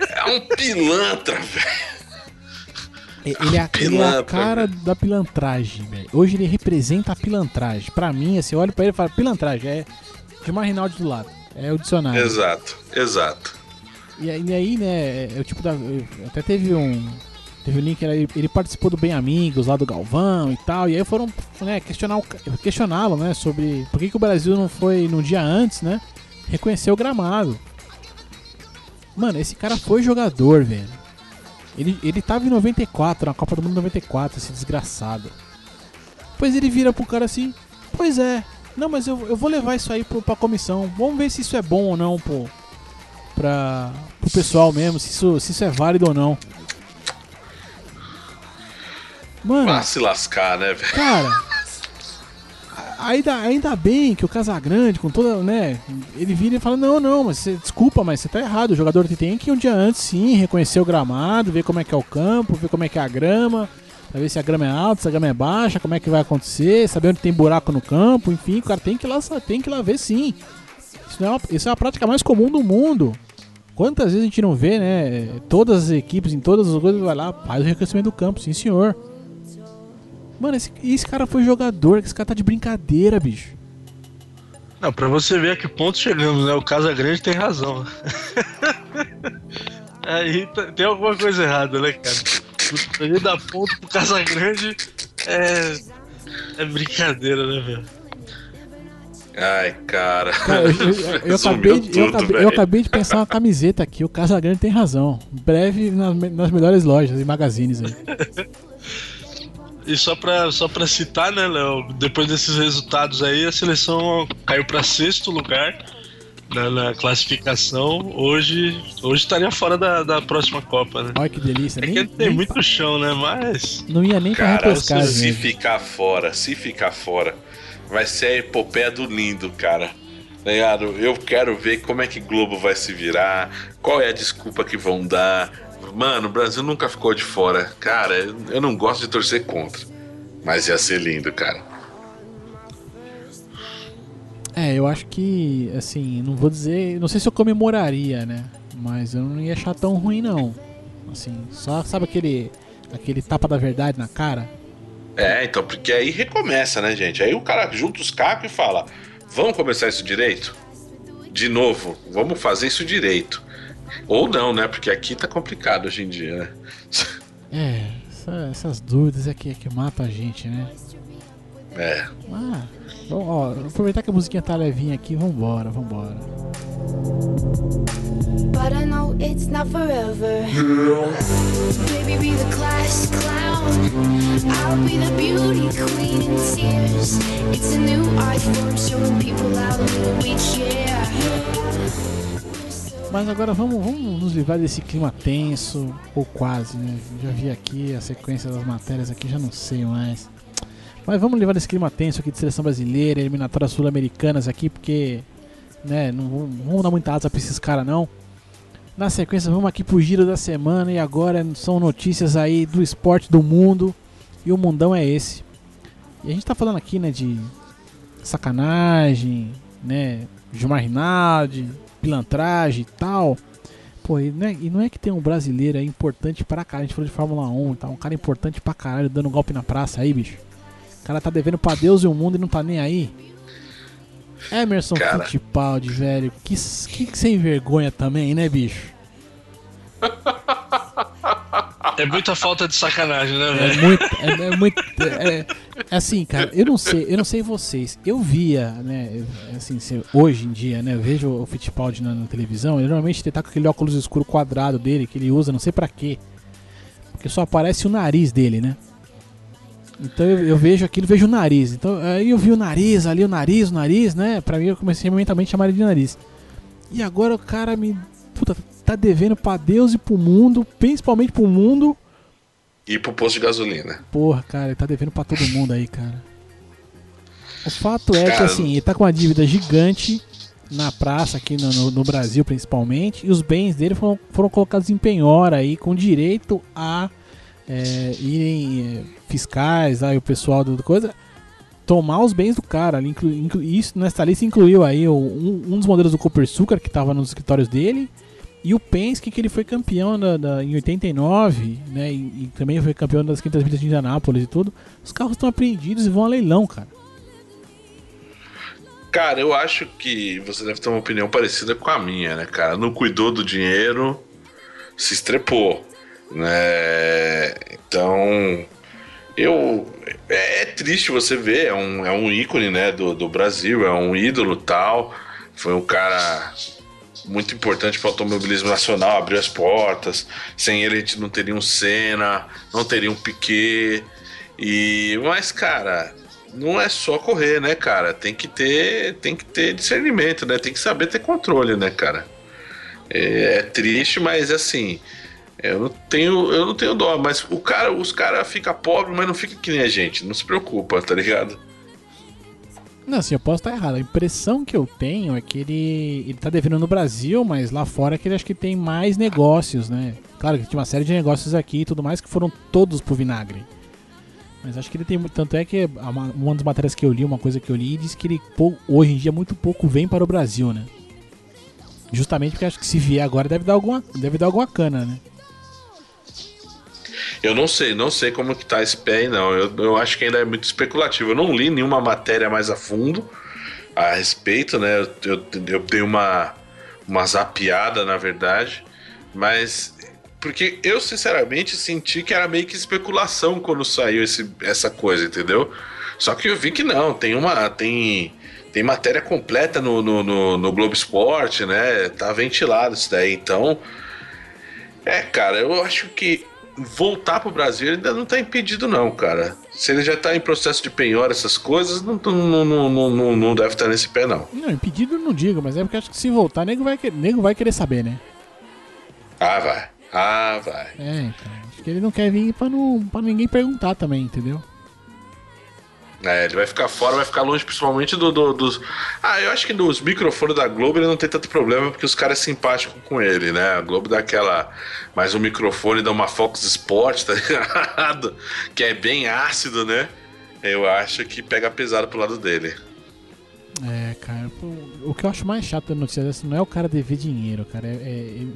[SPEAKER 4] é um pilantra, velho.
[SPEAKER 2] Ele é, ele é a cara da pilantragem, velho. Hoje ele representa a pilantragem. Pra mim, assim, eu olho pra ele e falo, pilantragem, é Gilmar Reinaldo do lado. É o dicionário.
[SPEAKER 4] Exato, exato.
[SPEAKER 2] E, aí, né, é o tipo da. Até teve um. Teve um link, ele, ele participou do Bem Amigos lá do Galvão e tal. E aí foram né, questioná-lo, né? Sobre por que, que o Brasil não foi no dia antes, né? Reconhecer o gramado. Mano, esse cara foi jogador, velho. Ele, ele tava em 94, na Copa do Mundo 94, esse desgraçado. Pois ele vira pro cara assim: Pois é, não, mas eu, eu vou levar isso aí pro, pra comissão. Vamos ver se isso é bom ou não, pô pra, pro pessoal mesmo, se isso, se isso é válido ou não.
[SPEAKER 4] Mano. Se lascar, né, velho?
[SPEAKER 2] Cara. Ainda, ainda bem que o Casagrande, com toda, né? Ele vira e fala: Não, não, mas você, desculpa, mas você tá errado. O jogador tem que um dia antes sim reconhecer o gramado, ver como é que é o campo, ver como é que é a grama, pra ver se a grama é alta, se a grama é baixa, como é que vai acontecer, saber onde tem buraco no campo, enfim, o cara tem que ir lá, tem que ir lá ver sim. Isso, é uma, isso é a prática mais comum do mundo. Quantas vezes a gente não vê, né? Todas as equipes, em todas as coisas, vai lá, faz o reconhecimento do campo, sim senhor. Mano, esse, esse cara foi jogador, esse cara tá de brincadeira, bicho.
[SPEAKER 3] Não, pra você ver a que ponto chegamos, né? O Casa Grande tem razão. Aí tem alguma coisa errada, né, cara? Ele dá ponto pro Casa Grande é. É brincadeira, né, velho?
[SPEAKER 4] Ai, cara. cara eu,
[SPEAKER 2] eu, eu, acabei de, tudo, acabei, eu, acabei, de pensar uma camiseta aqui. O Casagrande tem razão. Breve nas, nas melhores lojas e magazines aí.
[SPEAKER 3] E só pra, só pra citar, né, Léo? Depois desses resultados aí, a seleção caiu pra sexto lugar na, na classificação. Hoje, hoje estaria fora da, da próxima Copa, né?
[SPEAKER 2] Olha que delícia.
[SPEAKER 3] É nem, que tem muito pra... chão, né? Mas.
[SPEAKER 2] Não ia nem pra Cara,
[SPEAKER 4] se ficar fora, se ficar fora vai ser a epopeia do lindo, cara. Tá ligado? Eu quero ver como é que Globo vai se virar, qual é a desculpa que vão dar. Mano, o Brasil nunca ficou de fora. Cara, eu não gosto de torcer contra. Mas ia ser lindo, cara.
[SPEAKER 2] É, eu acho que, assim, não vou dizer. Não sei se eu comemoraria, né? Mas eu não ia achar tão ruim, não. Assim, só sabe aquele. aquele tapa da verdade na cara?
[SPEAKER 4] É, então, porque aí recomeça, né, gente? Aí o cara junta os cacos e fala: vamos começar isso direito? De novo, vamos fazer isso direito. Ou não, né? Porque aqui tá complicado hoje em dia, né?
[SPEAKER 2] É, essa, essas dúvidas é que, é que matam a gente, né?
[SPEAKER 4] É.
[SPEAKER 2] Ah, ó, aproveitar que a musiquinha tá levinha aqui, vambora, vambora. But I know it's not forever. Baby, be the class clown. I'll be the beauty queen in tears. It's a new art form showing people how. Mas agora vamos, vamos nos livrar desse clima tenso, ou quase, né? Já vi aqui a sequência das matérias aqui, já não sei mais. Mas vamos livrar desse clima tenso aqui de seleção brasileira, eliminatórias sul-americanas aqui, porque né, não, não vamos dar muita asa pra esses caras não. Na sequência, vamos aqui pro giro da semana e agora são notícias aí do esporte do mundo e o mundão é esse. E a gente tá falando aqui, né, de sacanagem, né, Gilmar Rinaldi, pilantragem e tal. Pô, e não, é, e não é que tem um brasileiro aí importante pra caralho, a gente falou de Fórmula 1 e tal, um cara importante pra caralho dando golpe na praça aí, bicho. O cara tá devendo pra Deus e o mundo e não tá nem aí. Emerson Cara. Fittipaldi, velho. Que, que sem vergonha também, né, bicho?
[SPEAKER 3] É muita falta de sacanagem, né,
[SPEAKER 2] é velho? É muito. É, é muito é, é, assim, cara, eu não sei, eu não sei vocês. Eu via, né, assim, hoje em dia, né, eu vejo o Fittipaldi na, na televisão, ele normalmente ele tá com aquele óculos escuro quadrado dele que ele usa, não sei para quê. Porque só aparece o nariz dele, né? Então eu, eu, vejo aquilo, vejo o nariz. Então aí eu vi o nariz ali, o nariz, o nariz, né? Pra mim eu comecei mentalmente a chamar ele de nariz. E agora o cara me. Puta, tá devendo pra Deus e pro mundo, principalmente pro mundo.
[SPEAKER 4] E pro posto de gasolina.
[SPEAKER 2] Porra, cara, ele tá devendo pra todo mundo aí, cara. O fato é cara... que assim, ele tá com uma dívida gigante na praça aqui no, no, no, Brasil principalmente, e os bens dele foram, foram colocados em penhora aí, com direito a é, irem é, fiscais, aí o pessoal do coisa, tomar os bens do cara. Inclu, inclu, isso nessa lista incluiu aí o, um, um, dos modelos do Cooper Sucar que estava nos escritórios dele. E o Penske, que ele foi campeão da, da em 89, né? E, e, também foi campeão das 500 milhas de Indianápolis e tudo. Os carros estão apreendidos e vão a leilão, cara.
[SPEAKER 4] Cara, eu acho que você deve ter uma opinião parecida com a minha, né, cara? Não cuidou do dinheiro, se estrepou, né? Então, eu é, é triste você ver, é um, é um ícone, né, do, do Brasil, é um ídolo tal. Foi um cara muito importante para o automobilismo nacional, abriu as portas. Sem ele a gente não teria um Senna, não teria um Piquet. E mas cara, não é só correr, né, cara? Tem que ter, tem que ter discernimento, né? Tem que saber ter controle, né, cara? É, é triste, mas assim, eu não tenho, eu não tenho dó, mas o cara, os caras ficam pobres, mas não fica que nem a gente, não se preocupa, tá ligado?
[SPEAKER 2] Não, assim, eu posso estar errado. A impressão que eu tenho é que ele, ele tá devendo no Brasil, mas lá fora é que ele acho que tem mais negócios, né? Claro que tinha uma série de negócios aqui e tudo mais que foram todos pro vinagre. Mas acho que ele tem Tanto é que uma das matérias que eu li, uma coisa que eu li, diz que ele hoje em dia muito pouco vem para o Brasil, né? Justamente porque acho que se vier agora deve dar alguma, deve dar alguma cana, né?
[SPEAKER 4] Eu não sei, não sei como que tá esse pé aí, não. Eu, eu acho que ainda é muito especulativo. Eu não li nenhuma matéria mais a fundo a respeito, né? Eu, eu, eu dei uma, uma zapiada, na verdade. Mas porque eu, sinceramente, senti que era meio que especulação quando saiu esse, essa coisa, entendeu? Só que eu vi que não, tem uma. Tem, tem matéria completa no, no, no, no Globo Esporte, né? Tá ventilado isso daí. Então. É, cara, eu acho que voltar pro Brasil ainda não tá impedido, não, cara. Se ele já tá em processo de penhora, essas coisas, não, não, não, não, não deve estar nesse pé, não.
[SPEAKER 2] Não, impedido não digo, mas é porque acho que se voltar, nego vai, nego vai querer saber, né?
[SPEAKER 4] Ah, vai. Ah, vai.
[SPEAKER 2] É, então. Acho que ele não quer vir pra, não, pra ninguém perguntar também, entendeu?
[SPEAKER 4] É, ele vai ficar fora, vai ficar longe principalmente do, do, dos. Ah, eu acho que nos microfones da Globo ele não tem tanto problema porque os caras é simpático com ele, né? A Globo dá aquela. Mais um microfone dá uma Fox Sport, tá ligado? Que é bem ácido, né? Eu acho que pega pesado pro lado dele.
[SPEAKER 2] É, cara, o que eu acho mais chato da notícia dessa não é o cara dever dinheiro, cara. É, é,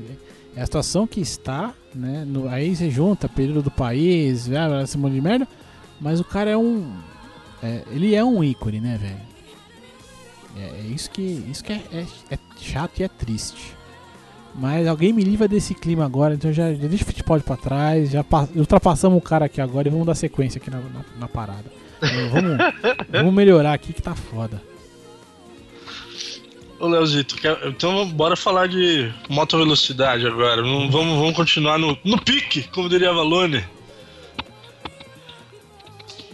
[SPEAKER 2] é a situação que está, né? No, aí você junta período do país, esse monte de merda. Mas o cara é um. É, ele é um ícone, né, velho? É, é, isso que, isso que é, é, é, chato e é triste. Mas alguém me livra desse clima agora, então já, já deixa o futebol pra trás. Já ultrapassamos o cara aqui agora e vamos dar sequência aqui na, na, na parada. Vamos, vamos melhorar aqui que tá foda.
[SPEAKER 3] Ô Leozito, então bora falar de moto velocidade agora. Vamos, vamos continuar no, no pique, como diria Valone.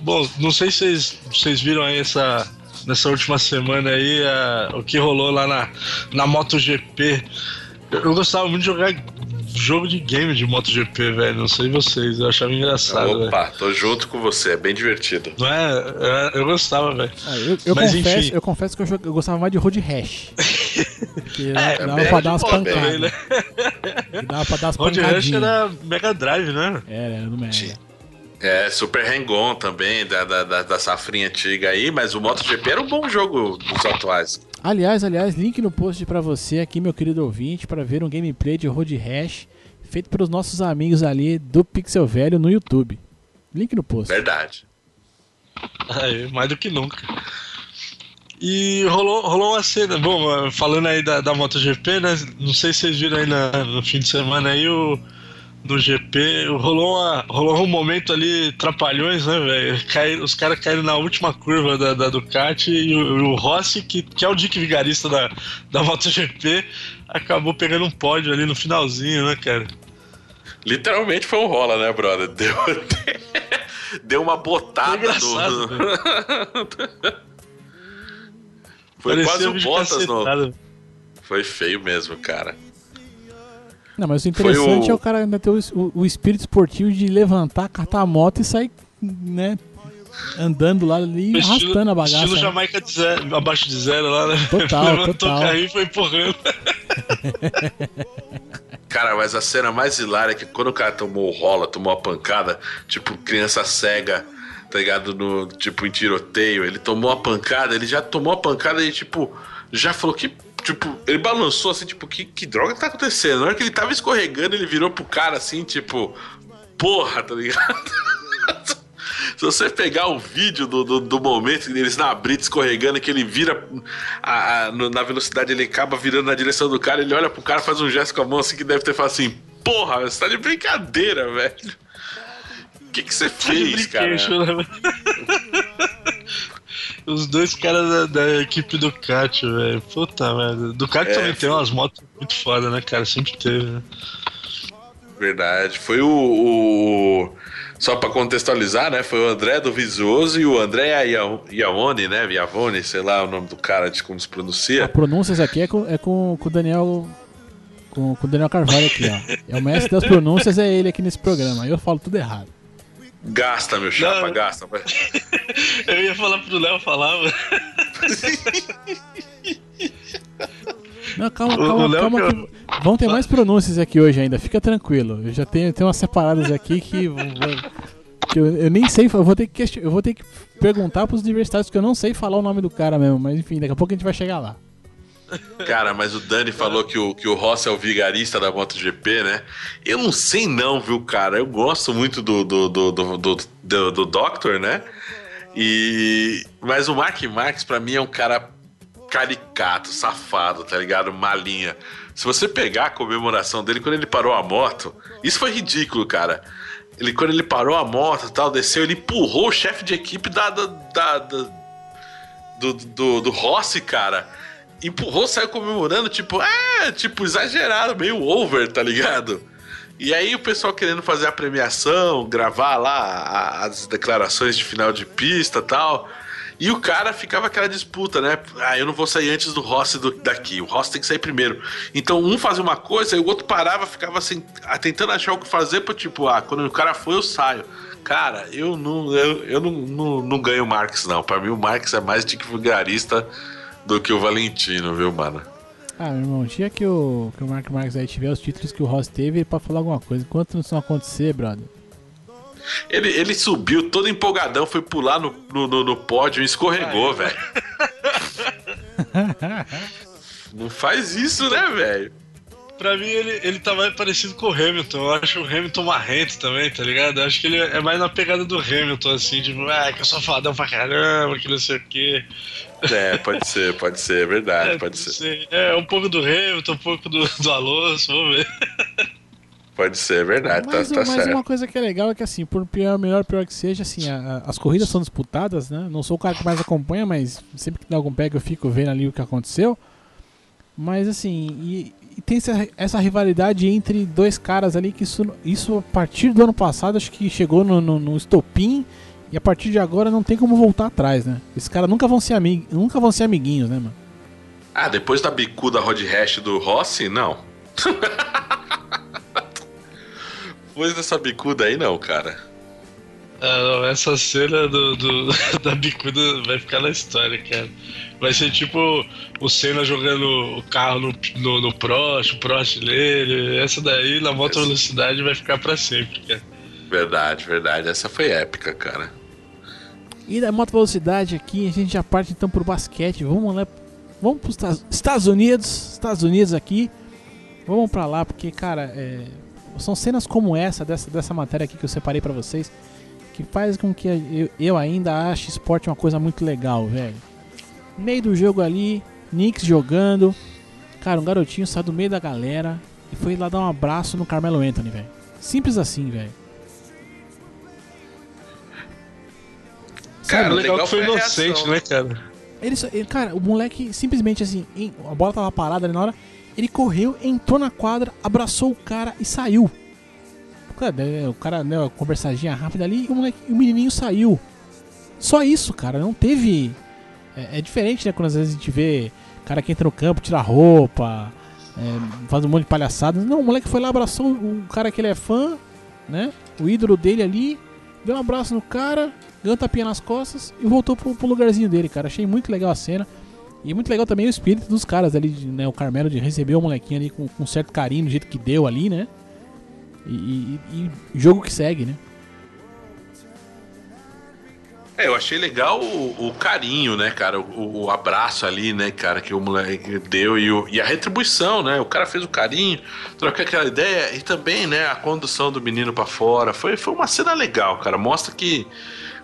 [SPEAKER 3] Bom, não sei se vocês, vocês viram aí essa, nessa última semana aí a, o que rolou lá na, na MotoGP. Eu, eu gostava muito de jogar jogo de game de MotoGP, velho. Não sei vocês, eu achava engraçado.
[SPEAKER 4] Opa, véio. tô junto com você, é bem divertido.
[SPEAKER 3] Não é? Eu, eu gostava, velho.
[SPEAKER 2] Ah, eu, eu, Mas, confesso, enfim. eu confesso que eu, eu gostava mais de Road Rash. que é, dava pra dar umas pancadas. Né? Dava pra dar umas
[SPEAKER 3] Road Rash era Mega Drive, né?
[SPEAKER 2] Era, era do Mega.
[SPEAKER 4] É, Super Hang-On também, da, da, da, safrinha antiga aí, mas o MotoGP era um bom jogo dos atuais.
[SPEAKER 2] Aliás, aliás, link no post para você aqui, meu querido ouvinte, para ver um gameplay de Road Rash feito pelos nossos amigos ali do Pixel Velho no YouTube. Link no post.
[SPEAKER 4] Verdade.
[SPEAKER 3] Aí, mais do que nunca. E rolou, rolou uma cena, bom, falando aí da, da MotoGP, né? Não sei se vocês viram aí na, no fim de semana aí o no GP, rolou, uma, rolou um momento ali, trapalhões, né, velho? Os caras caíram na última curva da, da Ducati e o, o, Rossi, que, que é o Dick Vigarista da, da MotoGP, acabou pegando um pódio ali no finalzinho, né, cara?
[SPEAKER 4] Literalmente foi um rola, né, brother? Deu, deu uma botada
[SPEAKER 3] no.
[SPEAKER 4] foi Parecia quase um Bottas no. Foi feio mesmo, cara.
[SPEAKER 2] Não, mas o interessante o... é o cara ainda ter o, o, o, espírito esportivo de levantar, catar a moto e sair, né? andando lá ali, estilo, arrastando a bagaça. Estilo
[SPEAKER 3] né? Jamaica de zero, abaixo de zero lá, né?
[SPEAKER 2] Total, Levantou total. o
[SPEAKER 3] carrinho e foi empurrando.
[SPEAKER 4] Cara, mas a cena mais hilária é que quando o cara tomou rola, tomou a pancada, tipo, criança cega, tá ligado? No, tipo, em tiroteio, ele tomou a pancada, ele já tomou a pancada e, tipo, já falou que. Tipo, ele balançou assim, tipo, que, que droga tá acontecendo? Na hora que ele tava escorregando, ele virou pro cara assim, tipo, porra, tá ligado? Se você pegar o vídeo do, do, do momento deles na brita escorregando, que ele vira a, a, na velocidade, ele acaba virando na direção do cara, ele olha pro cara, faz um gesto com a mão assim que deve ter falado assim: Porra, você tá de brincadeira, velho. O que, que você tá fez, cara?
[SPEAKER 3] Os dois caras da, da equipe do Cat, velho. Puta merda. Do Cat é, também foi... tem umas motos muito foda, né, cara? Sempre teve, né?
[SPEAKER 4] Verdade. Foi o, o só para contextualizar, né? Foi o André do Visuoso e o André Iavone, né? Viavone, sei lá o nome do cara, de como se pronuncia.
[SPEAKER 2] A pronúncia aqui é com, é com, com o Daniel. Com, com o Daniel Carvalho aqui, ó. É o mestre das pronúncias, é ele aqui nesse programa. Aí eu falo tudo errado.
[SPEAKER 4] Gasta, meu chapa, Não. gasta.
[SPEAKER 3] eu ia falar pro Léo falar, mano.
[SPEAKER 2] Não, calma, calma, calma. Que... Vão ter mais pronúncias aqui hoje ainda, fica tranquilo. Eu já tenho, tenho umas separadas aqui que. que eu, eu, nem sei, eu vou ter que, eu vou ter que perguntar pros universitários que eu não sei falar o nome do cara mesmo, mas enfim, daqui a pouco a gente vai chegar lá.
[SPEAKER 4] Cara, mas o Dani falou que o, que o Ross é o vigarista da MotoGP, né? Eu não sei não, viu, cara? Eu gosto muito do, do, do, do, do, do, do Doctor, né? E... Mas o Mark Marques, para mim, é um cara caricato, safado, tá ligado? Malinha. Se você pegar a comemoração dele quando ele parou a moto, isso foi ridículo, cara. Ele, quando ele parou a moto tal, desceu, ele empurrou o chefe de equipe da, da, da, da do, do, do Rossi, cara. Empurrou, saiu comemorando, tipo, é, tipo, exagerado, meio over, tá ligado? E aí o pessoal querendo fazer a premiação, gravar lá as declarações de final de pista tal. E o cara ficava aquela disputa, né? Ah, eu não vou sair antes do Rossi do, daqui. O Rossi tem que sair primeiro. Então um fazia uma coisa e o outro parava, ficava assim, tentando achar o que fazer pra tipo, ah, quando o cara foi, eu saio. Cara, eu não, eu, eu não, não, não ganho o Marx, não. Pra mim, o Marx é mais de vigarista do que o Valentino, viu, mano?
[SPEAKER 2] Ah, meu irmão, tinha que o, que o Mark Marques aí tiver os títulos que o Ross teve pra falar alguma coisa. Enquanto isso não acontecer, brother,
[SPEAKER 4] ele, ele subiu todo empolgadão, foi pular no, no, no, no pódio e escorregou, velho. Não faz isso, né, velho?
[SPEAKER 3] Pra mim, ele, ele tá mais parecido com o Hamilton. Eu acho o Hamilton marrento também, tá ligado? Eu acho que ele é mais na pegada do Hamilton, assim, tipo, ah, que eu sou fodão pra caramba, que não sei o quê.
[SPEAKER 4] É, pode ser, pode ser, é verdade, é, pode ser.
[SPEAKER 3] ser. É, um pouco do Hamilton, um pouco do, do Alonso, vamos ver.
[SPEAKER 4] Pode ser, é verdade, mas, tá, tá
[SPEAKER 2] mas
[SPEAKER 4] certo.
[SPEAKER 2] uma coisa que é legal é que, assim, por pior, melhor pior que seja, assim, a, a, as corridas são disputadas, né? Não sou o cara que mais acompanha, mas sempre que dá algum pega eu fico vendo ali o que aconteceu. Mas, assim, e, e tem essa, essa, rivalidade entre dois caras ali que isso, isso a partir do ano passado acho que chegou no, no, no estopim e a partir de agora não tem como voltar atrás, né? Esses caras nunca vão ser amig nunca vão ser amiguinhos, né, mano?
[SPEAKER 4] Ah, depois da bicuda Rod Hash do Rossi, não. Depois dessa bicuda aí, não, cara.
[SPEAKER 3] Ah, não, essa cena do, do, da bicuda vai ficar na história, cara. Vai ser tipo o Senna jogando o carro no, no, no Prost, o Prost nele. Essa daí, na moto velocidade, vai ficar pra sempre, cara.
[SPEAKER 4] Verdade, verdade. Essa foi épica, cara.
[SPEAKER 2] E da moto velocidade aqui, a gente já parte então pro basquete. Vamos lá. Vamos pros Estados Unidos. Estados Unidos aqui. Vamos pra lá, porque, cara, é são cenas como essa, dessa, dessa matéria aqui que eu separei para vocês, que faz com que eu, eu ainda ache esporte uma coisa muito legal, velho. meio do jogo ali, Knicks jogando. Cara, um garotinho saiu do meio da galera e foi lá dar um abraço no Carmelo Anthony, velho. Simples assim, velho.
[SPEAKER 3] Cara, legal, legal que foi inocente, reação. né, cara?
[SPEAKER 2] Ele, ele, cara, o moleque simplesmente assim, a bola tava parada ali na hora, ele correu, entrou na quadra, abraçou o cara e saiu. O cara deu uma conversadinha rápida ali e o, moleque, o menininho saiu. Só isso, cara. Não teve. É, é, diferente, né? Quando às vezes a gente vê cara que entra no campo, tira roupa, é, faz um monte de palhaçadas. Não, o moleque foi lá, abraçou o cara que ele é fã, né? O ídolo dele ali, deu um abraço no cara, ganhou um tapinha nas costas e voltou pro, pro lugarzinho dele, cara. Achei muito legal a cena. E muito legal também o espírito dos caras ali, né? O Carmelo de receber o molequinho ali com, com certo carinho, do jeito que deu ali, né? E, e, jogo que segue, né?
[SPEAKER 4] É, eu achei legal o, o carinho, né, cara? O, o, abraço ali, né, cara, que o moleque deu e, o, e, a retribuição, né? O cara fez o carinho, trocou aquela ideia e também, né, a condução do menino para fora. Foi, foi uma cena legal, cara. Mostra que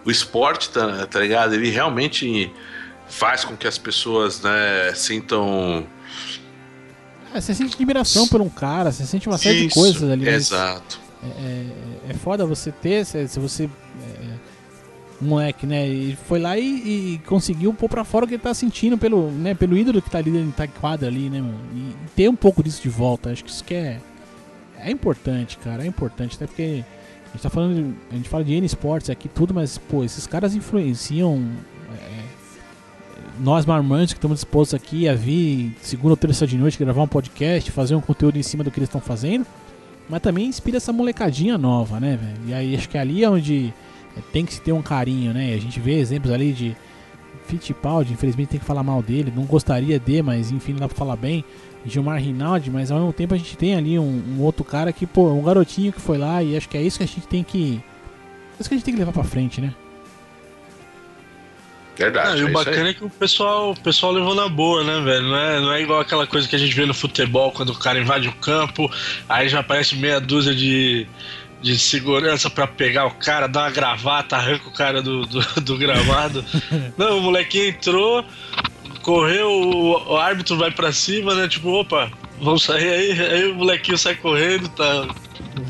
[SPEAKER 4] o esporte, tá, tá ligado? Ele realmente faz com que as pessoas, né, sintam.
[SPEAKER 2] É, você sente admiração por um cara, você sente uma série Isso, de coisas ali.
[SPEAKER 4] Exato.
[SPEAKER 2] É, é, é foda você ter, se, se você moleque, né? E foi lá e, e, conseguiu pôr pra fora o que ele tá sentindo pelo, né, pelo ídolo que tá ali dentro da quadra ali, né, mano? E, e, ter um pouco disso de volta. Acho que isso que é. É importante, cara. É importante. Até porque a gente tá falando. De, a gente fala de N esportes aqui, tudo, mas, pô, esses caras influenciam. É, nós marmantes que estamos dispostos aqui a vir segunda ou terça de noite gravar um podcast, fazer um conteúdo em cima do que eles estão fazendo, mas também inspira essa molecadinha nova, né, velho? E aí acho que ali é onde tem que se ter um carinho, né? A gente vê exemplos ali de Fittipaldi, infelizmente tem que falar mal dele, não gostaria de, mas enfim, dá pra falar bem. Gilmar Rinaldi, mas ao mesmo tempo a gente tem ali um, um, outro cara que, pô, um garotinho que foi lá e acho que é isso que a gente tem que. É isso que a gente tem que levar pra frente, né?
[SPEAKER 3] Verdade. Ah, e o é bacana é que o pessoal, o pessoal levou na boa, né, velho? Não é, não é igual aquela coisa que a gente vê no futebol, quando o cara invade o campo, aí já aparece meia dúzia de, de segurança para pegar o cara, dar uma gravata, arranca o cara do, do, do gramado. Não, o molequinho entrou, correu, o, o árbitro vai para cima, né? Tipo, opa, vamos sair aí, aí o molequinho sai correndo, tá.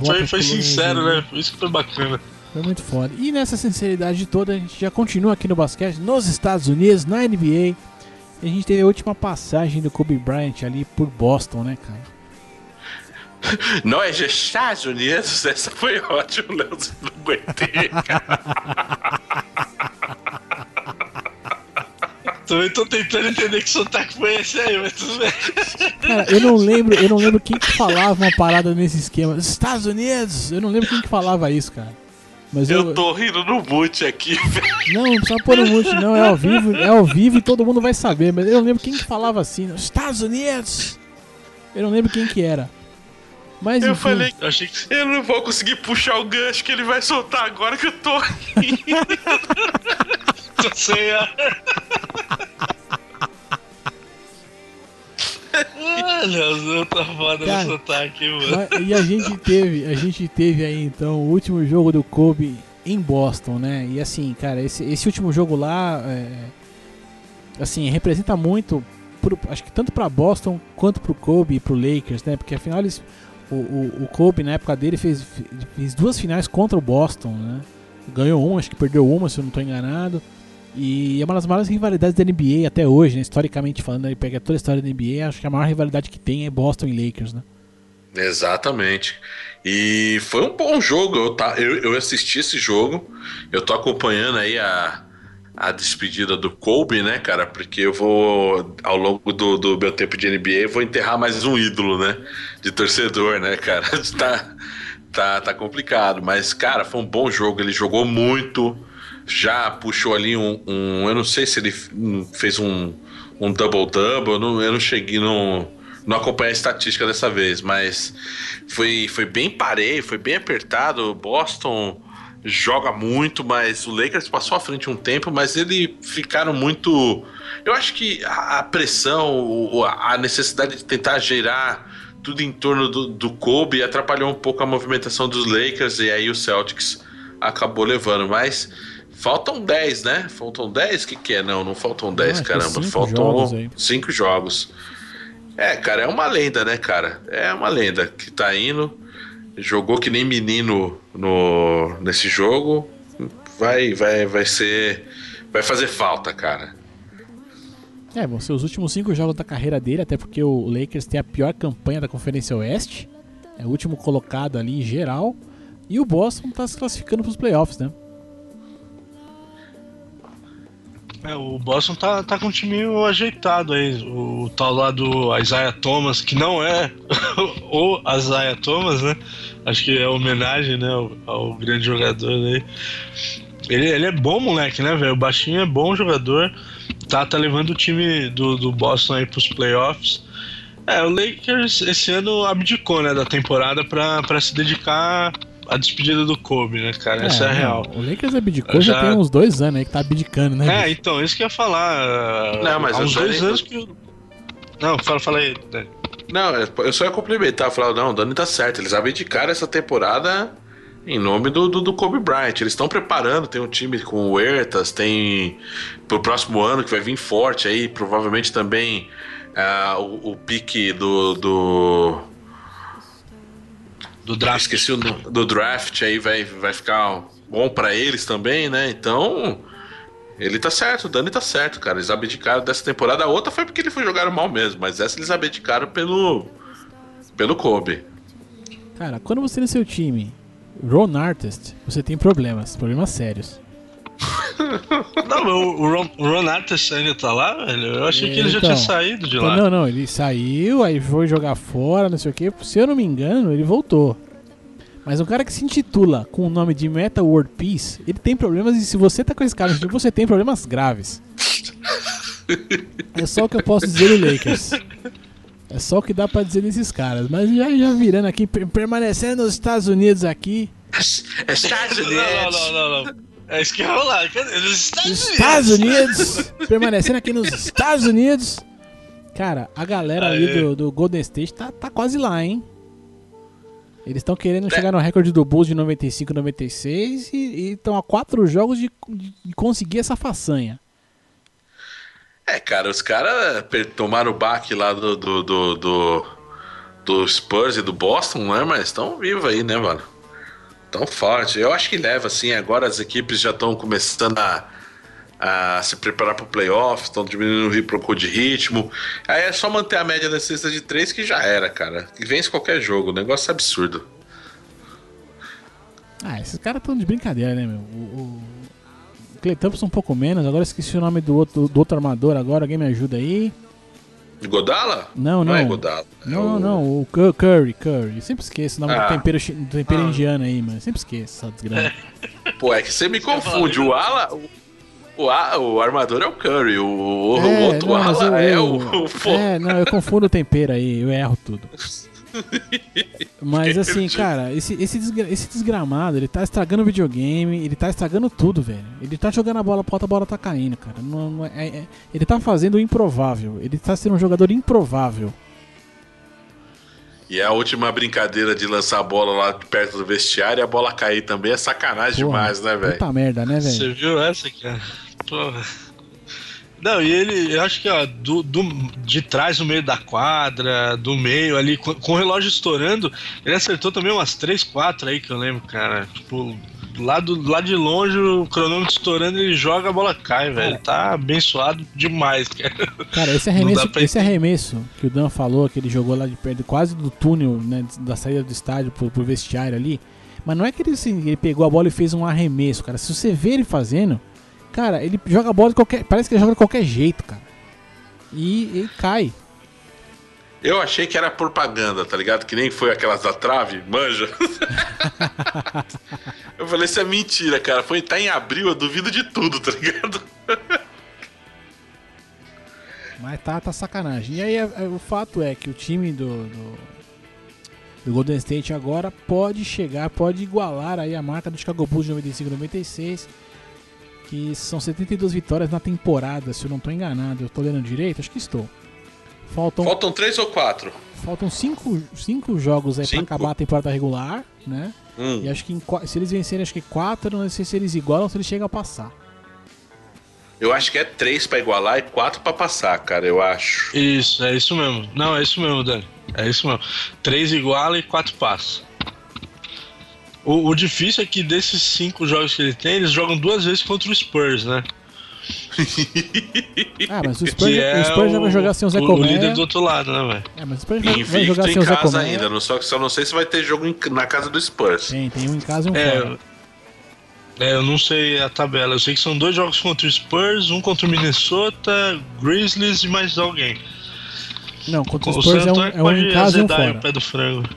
[SPEAKER 3] Foi, foi sincero, né? Isso que foi bacana.
[SPEAKER 2] Foi muito foda. E nessa sinceridade toda, a gente já continua aqui no basquete, nos Estados Unidos, na NBA. A gente teve a última passagem do Kobe Bryant ali por Boston, né, cara?
[SPEAKER 4] Nós, Estados Unidos, essa foi ótima, Léo. Não aguentei, cara.
[SPEAKER 3] Também tô tentando entender que sotaque foi esse aí, mas tudo bem.
[SPEAKER 2] Cara, eu não lembro, eu não lembro quem que falava uma parada nesse esquema. Estados Unidos! Eu não lembro quem que falava isso, cara.
[SPEAKER 4] Mas eu, eu tô rindo no mute aqui, velho.
[SPEAKER 2] Não, não precisa pôr no mute, não. É ao vivo, é ao vivo e todo mundo vai saber. Mas eu não lembro quem que falava assim. Estados Unidos! Eu não lembro quem que era. Mas,
[SPEAKER 4] eu enfim. falei, eu achei que eu não vou conseguir puxar o gancho que ele vai soltar agora que eu tô rindo.
[SPEAKER 3] Você é. Ah, Leozão tá foda Cara, no sotaque, mano.
[SPEAKER 2] E a gente teve, a gente teve aí então o último jogo do Kobe em Boston, né? E assim, cara, esse, esse último jogo lá, é, assim, representa muito, pro, acho que tanto para Boston quanto pro Kobe e pro Lakers, né? Porque afinal eles o, o, o Kobe, na época dele, fez, fez duas finais contra o Boston, né? Ganhou uma, acho que perdeu uma, se eu não estou enganado. E é uma das maiores rivalidades da NBA até hoje, né? Historicamente falando, ele pega toda a história da NBA, acho que a maior rivalidade que tem é Boston e Lakers, né?
[SPEAKER 4] Exatamente. E foi um bom jogo. Eu, tá, eu, eu assisti esse jogo. Eu tô acompanhando aí a, a despedida do Kobe, né, cara? Porque eu vou, ao longo do, do meu tempo de NBA, vou enterrar mais um ídolo, né? De torcedor, né, cara? tá, tá, tá complicado. Mas, cara, foi um bom jogo. Ele jogou muito. Já puxou ali um. um eu não sei se ele fez um, um double-double. Eu não, eu não cheguei, não, não acompanhei a estatística dessa vez. Mas foi, foi bem parei, foi bem apertado. Boston joga muito, mas o Lakers passou à frente um tempo, mas eles ficaram muito. Eu acho que a pressão, a necessidade de tentar gerar tudo em torno do, do Kobe atrapalhou um pouco a movimentação dos Lakers e aí o Celtics acabou levando, mas faltam 10, né? Faltam 10? O que, que é? Não, não faltam 10, ah, caramba. Faltam 5 jogos, jogos. É, cara, é uma lenda, né, cara? É uma lenda que tá indo jogou que nem menino no, nesse jogo, vai, vai, vai ser. Vai fazer falta, cara.
[SPEAKER 2] É, vão ser os últimos cinco jogos da carreira dele, até porque o Lakers tem a pior campanha da Conferência Oeste. É o último colocado ali em geral. E o Boston está se classificando para os playoffs, né?
[SPEAKER 3] É, o Boston tá, tá com um time ajeitado aí. O, tal lá do Isaiah Thomas, que não é o Isaiah Thomas, né? Acho que é homenagem né, ao, ao grande jogador aí. Ele, ele é bom moleque, né, velho? O Baixinho é bom jogador. Tá, tá levando o time do, do Boston aí pros playoffs. É, o Lakers esse ano abdicou, né, da temporada pra, pra se dedicar à despedida do Kobe, né, cara? É, Essa é a real.
[SPEAKER 2] O Lakers abdicou já... já tem uns dois anos aí que tá abdicando, né?
[SPEAKER 3] É, bicho? então, isso que eu ia falar.
[SPEAKER 4] Não, mas
[SPEAKER 3] há uns dois anos que. Não, fala, fala aí. Né?
[SPEAKER 4] Não, eu só ia complementar, falar, não, o Dani tá certo. Eles abdicaram essa temporada em nome do, do, do Kobe Bryant. Eles estão preparando, tem um time com o Huertas, tem pro próximo ano que vai vir forte aí, provavelmente também uh, o, o pique do, do. Do draft. Esqueci o do draft aí, vai, vai ficar bom para eles também, né? Então. Ele tá certo, o Dani tá certo, cara. Eles abdicaram dessa temporada. A outra foi porque eles foi jogaram mal mesmo, mas essa eles abdicaram pelo. pelo Kobe.
[SPEAKER 2] Cara, quando você no seu time, Ron Artist, você tem problemas, problemas sérios.
[SPEAKER 3] Não, o, Ron, o Ron Artest ainda tá lá, velho? Eu achei é, que ele já tinha então, saído de lá.
[SPEAKER 2] Não, não, ele saiu, aí foi jogar fora, não sei o que. Se eu não me engano, ele voltou. Mas um cara que se intitula com o nome de Meta World Peace, ele tem problemas e se você tá com esse cara, você tem problemas graves. É só o que eu posso dizer do Lakers. É só o que dá pra dizer desses caras. Mas já, já virando aqui, permanecendo nos Estados Unidos aqui.
[SPEAKER 4] Estados Unidos.
[SPEAKER 3] Não, não, não, não. É isso que vai rolar. Nos Estados,
[SPEAKER 2] Estados Unidos. Unidos. permanecendo aqui nos Estados Unidos. Cara, a galera Aê. ali do, do Golden State tá, tá quase lá, hein? Eles estão querendo é. chegar no recorde do Bulls de 95 96 e estão a quatro jogos de, de, conseguir essa façanha.
[SPEAKER 4] É, cara, os caras tomaram o baque lá do, do, do, do, do Spurs e do Boston, né? Mas estão vivos aí, né, mano? Tão forte. Eu acho que leva, assim. Agora as equipes já estão começando a, a se preparar para o playoff, estão diminuindo o pouco de ritmo. Aí é só manter a média da de três que já era, cara. E vence qualquer jogo. O negócio é absurdo.
[SPEAKER 2] Ah, esses caras estão de brincadeira, né, meu? O, o Clay Thompson um pouco menos. Agora esqueci o nome do outro, do outro armador agora. Alguém me ajuda aí.
[SPEAKER 4] Godala?
[SPEAKER 2] Não, não. Não
[SPEAKER 4] é Godala.
[SPEAKER 2] Não, é o... não, o Curry, Curry. Eu sempre esqueço o nome ah. do tempero, do tempero ah. indiano aí, mano. Eu sempre esqueço essa desgraça.
[SPEAKER 4] Pô, é que você me confunde. O Ala. O, a, o armador é o Curry, o, o é, outro não, Ala é o, o,
[SPEAKER 2] É, não, eu confundo o tempero aí, eu erro tudo. Mas assim, cara, esse, esse, desgra esse desgramado, ele tá estragando o videogame, ele tá estragando tudo, velho. Ele tá jogando a bola pra outra, a bola tá caindo, cara. Não, não é, é, ele tá fazendo o improvável. Ele tá sendo um jogador improvável.
[SPEAKER 4] E a última brincadeira de lançar a bola lá perto do vestiário e a bola cair também é sacanagem Porra, demais, né, velho?
[SPEAKER 2] Puta merda, né, velho?
[SPEAKER 3] Você viu essa, cara? Porra. Não, e ele, eu acho que ó, do, do, de trás no meio da quadra, do meio ali, com, com, o relógio estourando, ele acertou também umas 3, 4 aí que eu lembro, cara. Tipo, lá, do, lá de longe, o cronômetro estourando, ele joga, a bola cai, velho. Tá abençoado demais, cara.
[SPEAKER 2] Cara, esse arremesso, esse arremesso que o Dan falou, que ele jogou lá de perto, quase do túnel, né, da saída do estádio pro, pro vestiário ali. Mas não é que ele, assim, ele pegou a bola e fez um arremesso, cara. Se você vê ele fazendo Cara, ele joga a bola de qualquer. Parece que ele joga de qualquer jeito, cara. E, e cai.
[SPEAKER 4] Eu achei que era propaganda, tá ligado? Que nem foi aquelas da trave, manja. eu falei, isso é mentira, cara. Foi tá em abril, eu duvido de tudo, tá ligado?
[SPEAKER 2] Mas tá, tá sacanagem. E aí é, é, o fato é que o time do, do, do, Golden State agora pode chegar, pode igualar aí a marca do Chicago Bulls de 95-96 que são 72 vitórias na temporada, se eu não estou enganado. Eu estou lendo direito? Acho que estou.
[SPEAKER 4] Faltam, Faltam três ou quatro?
[SPEAKER 2] Faltam cinco, cinco jogos aí para acabar a temporada regular, né? Hum. E acho que em, se eles vencerem, acho que quatro, não sei se eles igualam ou se eles chegam a passar.
[SPEAKER 4] Eu acho que é três para igualar e quatro para passar, cara, eu acho.
[SPEAKER 3] Isso, é isso mesmo. Não, é isso mesmo, Dani. É isso mesmo. Três iguala e quatro passa. O, o, difícil é que desses cinco jogos que ele tem, eles jogam duas vezes contra o Spurs, né?
[SPEAKER 2] ah, mas o Spurs, é o Spurs já vai jogar sem o Zé o, Colmeia.
[SPEAKER 3] O líder do outro lado, né,
[SPEAKER 4] velho? É, mas o Spurs vai, vai jogar sem o Zé casa ainda, não, só, só não sei se vai ter jogo em, na casa do Spurs.
[SPEAKER 2] Tem, tem um em casa e um é, fora.
[SPEAKER 3] É, eu não sei a tabela. Eu sei que são dois jogos contra o Spurs, um contra o Minnesota, Grizzlies e mais alguém.
[SPEAKER 2] Não, contra o Spurs é um, é um em casa e um fora.
[SPEAKER 3] o pé do frango.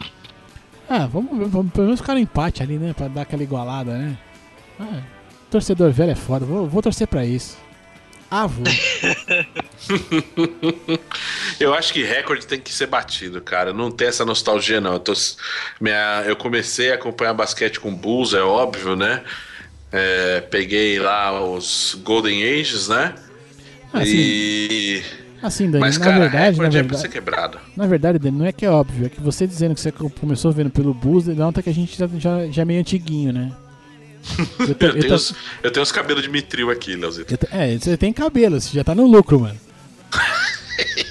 [SPEAKER 2] Ah, vamos, vamos pelo menos ficar no empate ali, né? Pra dar aquela igualada, né? Ah, torcedor velho é foda. Vou, vou torcer pra isso. Ah, vou.
[SPEAKER 4] eu acho que recorde tem que ser batido, cara. Não tem essa nostalgia, não. Eu, tô, minha, eu comecei a acompanhar basquete com Bulls, é óbvio, né? É, peguei lá os Golden Ages, né?
[SPEAKER 2] Assim,
[SPEAKER 4] e.
[SPEAKER 2] Assim, Dani,
[SPEAKER 4] Mas,
[SPEAKER 2] na
[SPEAKER 4] cara,
[SPEAKER 2] verdade, na
[SPEAKER 4] é pra
[SPEAKER 2] verdade,
[SPEAKER 4] ser quebrado.
[SPEAKER 2] na verdade, Dani, não é que é óbvio, é que você dizendo que você começou vendo pelo Bulls, nota que a gente já, já, já é meio antiguinho, né? Eu tô-
[SPEAKER 4] Eu
[SPEAKER 2] eu
[SPEAKER 4] tenho,
[SPEAKER 2] tô-
[SPEAKER 4] os, eu tenho os cabelos de mitril aqui, Leozito.
[SPEAKER 2] tô- é, você tem cabelo, você já tá no lucro, mano.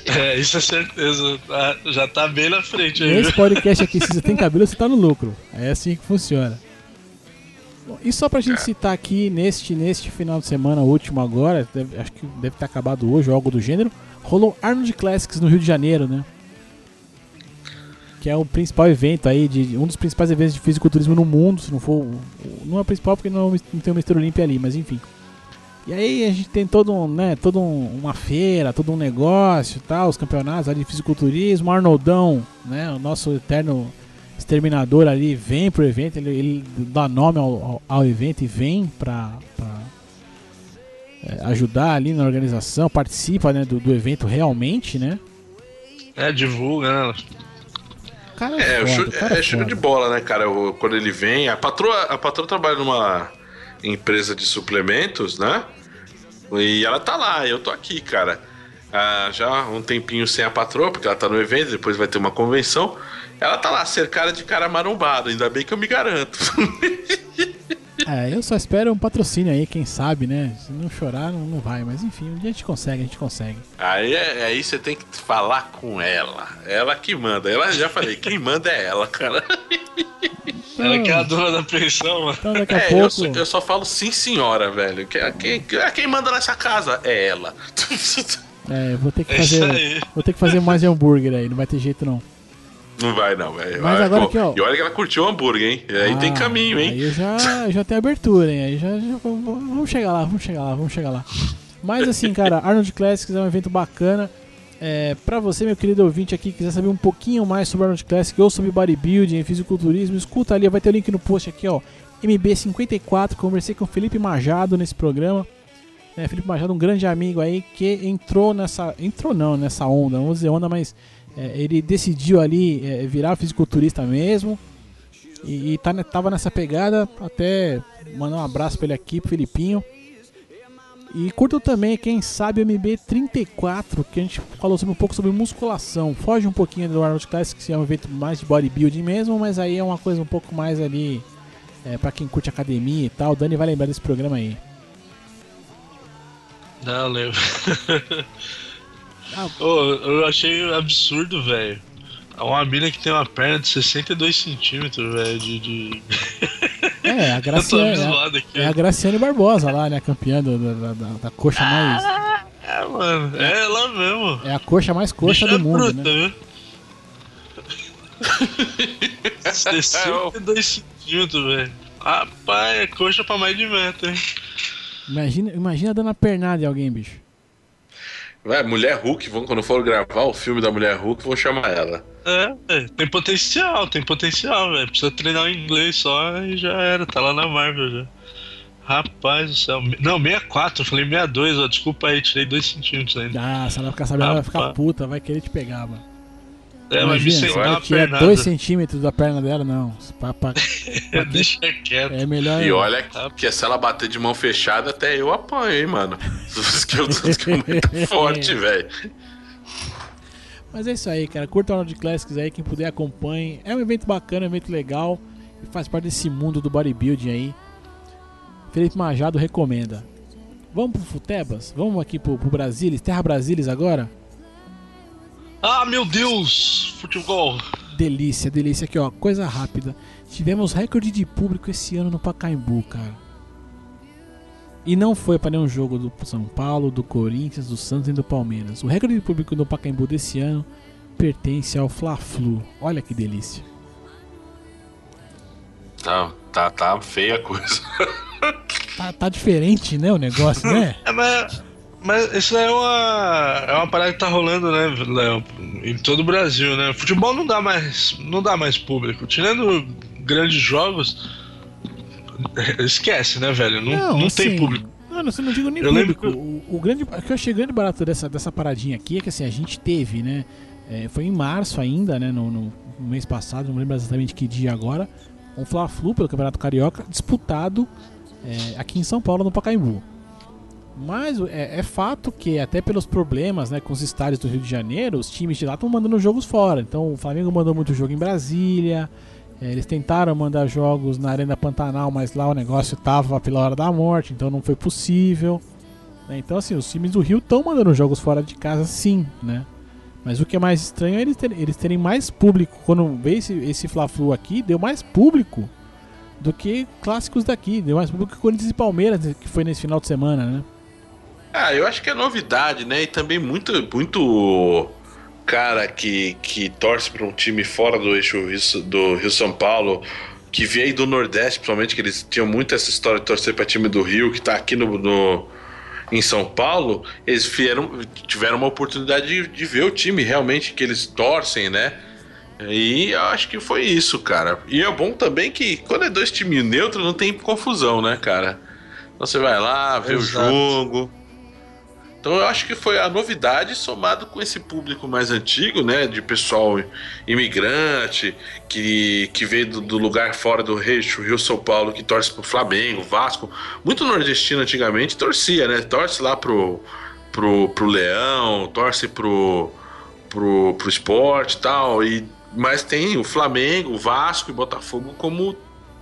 [SPEAKER 3] É, isso é certeza. Tá- já tá bem na frente aí.
[SPEAKER 2] Esse
[SPEAKER 3] viu?
[SPEAKER 2] podcast aqui, se você tem cabelo, você tá no lucro. É assim que funciona. Bom, e só pra gente citar aqui, neste, neste final de semana último agora, deve- acho que deve ter acabado hoje ou algo do gênero, rolou Arnold Classics no Rio de Janeiro, né? Que é o principal evento aí, de, um dos principais eventos de fisiculturismo no mundo, se não for. Não é o principal porque não, não tem o Mr. Olympia ali, mas enfim. E aí a gente tem todo um, né, todo um, uma feira, todo um negócio, tal, os campeonatos ali de fisiculturismo, Arnoldão, né, o nosso eterno exterminador ali vem pro evento, ele, ele dá nome ao, ao, ao evento e vem pra, pra ajudar ali na organização, participa né, do, do evento realmente, né?
[SPEAKER 3] É, divulga, né?
[SPEAKER 2] Cara
[SPEAKER 4] É,
[SPEAKER 2] é,
[SPEAKER 4] o
[SPEAKER 2] foda,
[SPEAKER 4] show,
[SPEAKER 2] cara
[SPEAKER 4] é
[SPEAKER 2] é
[SPEAKER 4] show
[SPEAKER 2] foda.
[SPEAKER 4] de bola, né, cara? O- quando ele vem. A patroa, a patroa trabalha numa empresa de suplementos, né? E ela tá lá, eu tô aqui, cara. Ah, já um tempinho sem a patroa, porque ela tá no evento, depois vai ter uma convenção. Ela tá lá, cercada de cara marombado, ainda bem que eu me garanto.
[SPEAKER 2] É, eu só espero um patrocínio aí, quem sabe, né? Se não chorar, não, não vai, mas enfim, um dia a gente consegue, a gente consegue.
[SPEAKER 4] Aí, é- aí você tem que falar com ela. Ela que manda. Ela já falei, quem manda é ela, cara.
[SPEAKER 3] Ela que é a dona da pensão, mano.
[SPEAKER 2] Então daqui a
[SPEAKER 4] É,
[SPEAKER 2] pouco.
[SPEAKER 4] eu, só, eu só falo sim, senhora, velho. Quem, quem, quem manda nessa casa é ela.
[SPEAKER 2] É, vou ter que
[SPEAKER 3] É
[SPEAKER 2] fazer.
[SPEAKER 3] aí.
[SPEAKER 2] Vou ter que fazer mais hambúrguer aí, não vai ter jeito não.
[SPEAKER 4] Não vai, não, velho.
[SPEAKER 2] Mas
[SPEAKER 4] Vai,
[SPEAKER 2] agora
[SPEAKER 4] pô.
[SPEAKER 2] aqui, ó.
[SPEAKER 4] E olha que ela curtiu o hambúrguer, hein? Aí tem
[SPEAKER 2] Ah,
[SPEAKER 4] caminho, hein?
[SPEAKER 2] Aí já, já tem abertura, hein? Aí já, já- vamos chegar lá, vamos chegar lá, vamos chegar lá. Mas assim, cara, Arnold Classics é um evento bacana. É, pra você, meu querido ouvinte aqui, quiser saber um pouquinho mais sobre Arnold Classic ou sobre bodybuilding, fisiculturismo, escuta ali, vai ter o link no post aqui, ó. MB54, conversei com o Felipe Majado nesse programa. É, Felipe Majado, um grande amigo aí que entrou nessa. Entrou não, nessa onda, não vou dizer onda, mas é, ele decidiu ali é, virar fisiculturista mesmo. E, e tá, tava nessa pegada, até mandar um abraço pra ele aqui, pro Felipinho. E curtam também, quem sabe, o MB34, que a gente falou sobre um pouco sobre musculação. Foge um pouquinho do Arnold Classic, que é um evento mais de bodybuilding mesmo, mas aí é uma coisa um pouco mais ali é, para quem curte academia e tal. O Dani vai lembrar desse programa aí.
[SPEAKER 3] Não, lembro.
[SPEAKER 2] Ah.
[SPEAKER 3] Ô, eu achei absurdo, velho. Uma mina que tem uma perna de 62 centímetros, velho, de... de...
[SPEAKER 2] É, a Graciane,
[SPEAKER 3] aqui.
[SPEAKER 2] é a Graciane Barbosa lá, né? Campeã do- da, da- da coxa mais.
[SPEAKER 3] É, mano, é ela mesmo.
[SPEAKER 2] É a coxa mais coxa
[SPEAKER 3] Bicha
[SPEAKER 2] do mundo,
[SPEAKER 3] bruta,
[SPEAKER 2] né?
[SPEAKER 3] viu? 62 centímetros, velho. Rapaz, é coxa pra mais de metro, hein?
[SPEAKER 2] Imagina, imagina dando a pernada em alguém, bicho.
[SPEAKER 4] Vai, Mulher Hulk, vão, quando for gravar o filme da Mulher Hulk, vão chamar ela.
[SPEAKER 3] É, é, tem potencial, tem potencial, velho. Precisa treinar o inglês só e já era, tá lá na Marvel já. Rapaz do céu. Não, 64, eu falei 62, ó. Desculpa aí, tirei 2 centímetros ainda.
[SPEAKER 2] Ah, se ela ficar sabendo, ela vai ficar puta, vai querer te pegar, mano.
[SPEAKER 3] É, mas
[SPEAKER 2] Imagina, ela
[SPEAKER 3] uma
[SPEAKER 2] tirar
[SPEAKER 3] pernada.
[SPEAKER 2] 2 centímetros da perna dela, não. Pra- pra-
[SPEAKER 3] Deixa quieto.
[SPEAKER 2] é melhor.
[SPEAKER 4] E olha que se ela bater de mão fechada, até eu apanho, hein, mano. que eu tô que é muito forte, velho.
[SPEAKER 2] Mas é isso aí, cara. Curta o Arnold Classics aí, quem puder acompanhe. É um evento bacana, um evento legal. E faz parte desse mundo do bodybuilding aí. Felipe Majado recomenda. Vamos pro Futebas? Vamos aqui pro, pro Brasilis, Terra Brasilis agora?
[SPEAKER 3] Ah, meu Deus! Futebol!
[SPEAKER 2] Delícia, delícia aqui, ó. Coisa rápida. Tivemos recorde de público esse ano no Pacaembu, cara. E não foi para nenhum jogo do São Paulo, do Corinthians, do Santos e do Palmeiras. O recorde de público no Pacaembu desse ano pertence ao Fla-Flu. Olha que delícia.
[SPEAKER 4] Tá, tá, tá feia a coisa.
[SPEAKER 2] Tá, tá diferente, né, o negócio, né?
[SPEAKER 3] Mas, isso é uma, é uma parada que tá rolando, né, Léo? Em todo o Brasil, né? Futebol não dá mais, não dá mais público. Tirando grandes jogos, esquece, né, velho? Não, não, não assim, tem público.
[SPEAKER 2] Não, não, não digo nem eu público. O, o, grande, o que eu achei grande barato dessa, dessa paradinha aqui é que assim, a gente teve, né? É, foi em março ainda, né? No, no, no, mês passado, não lembro exatamente que dia agora. Um Fla-Flu pelo Campeonato Carioca disputado é, aqui em São Paulo, no Pacaembu. Mas é, é, fato que, até pelos problemas né, com os estádios do Rio de Janeiro, os times de lá estão mandando jogos fora. Então o Flamengo mandou muito jogo em Brasília. É, eles tentaram mandar jogos na Arena Pantanal, mas lá o negócio tava pela hora da morte, então não foi possível. Né? Então, assim, os times do Rio estão mandando jogos fora de casa, sim, né? Mas o que é mais estranho é eles terem, eles terem mais público. Quando veio esse, esse Fla-Flu aqui, deu mais público do que clássicos daqui. Deu mais público que Corinthians e Palmeiras, que foi nesse final de semana, né?
[SPEAKER 4] Ah, eu acho que é novidade, né? E também muito, muito cara que, que torce para um time fora do eixo do Rio São Paulo, que veio do Nordeste, principalmente, que eles tinham muito essa história de torcer para time do Rio, que tá aqui no, no em São Paulo, eles vieram, tiveram uma oportunidade de, de ver o time realmente que eles torcem, né? E eu acho que foi isso, cara. E é bom também que quando é dois times neutros não tem confusão, né, cara? Então você vai lá, vê Exato. o jogo então eu acho que foi a novidade somado com esse público mais antigo, né, de pessoal imigrante que, que veio do, do lugar fora do Rio, Rio São Paulo, que torce pro Flamengo, Vasco, muito nordestino antigamente torcia, né, torce lá pro pro, pro Leão, torce pro pro, pro esporte, tal, e mas tem o Flamengo, o Vasco e Botafogo como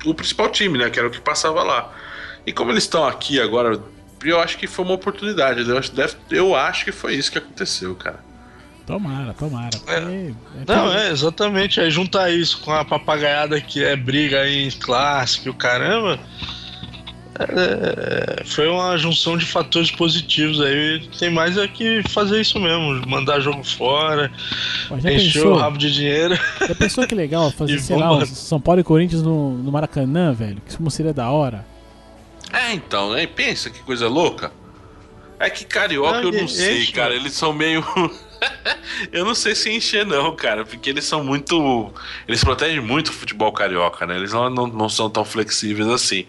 [SPEAKER 4] o principal time, né, que era o que passava lá. E como eles estão aqui agora eu acho que foi uma oportunidade. Eu acho, deve, eu acho que foi isso que aconteceu, cara.
[SPEAKER 2] Tomara, tomara.
[SPEAKER 3] É, é, não, é, exatamente. Aí juntar isso com a papagaiada que é briga em clássico e o caramba. É, foi uma junção de fatores positivos aí. Tem mais é que fazer isso mesmo, mandar jogo fora, encher pensou, o rabo de dinheiro.
[SPEAKER 2] Já pensou que legal fazer, sei lá, São Paulo e Corinthians no, no Maracanã, velho? Que isso seria da hora.
[SPEAKER 4] É, então, né? Pensa que coisa louca. É que carioca não, eu não sei, enche, cara. Eles são meio. eu não sei se encher, não, cara. Porque eles são muito. Eles protegem muito o futebol carioca, né? Eles não, não, não são tão flexíveis assim.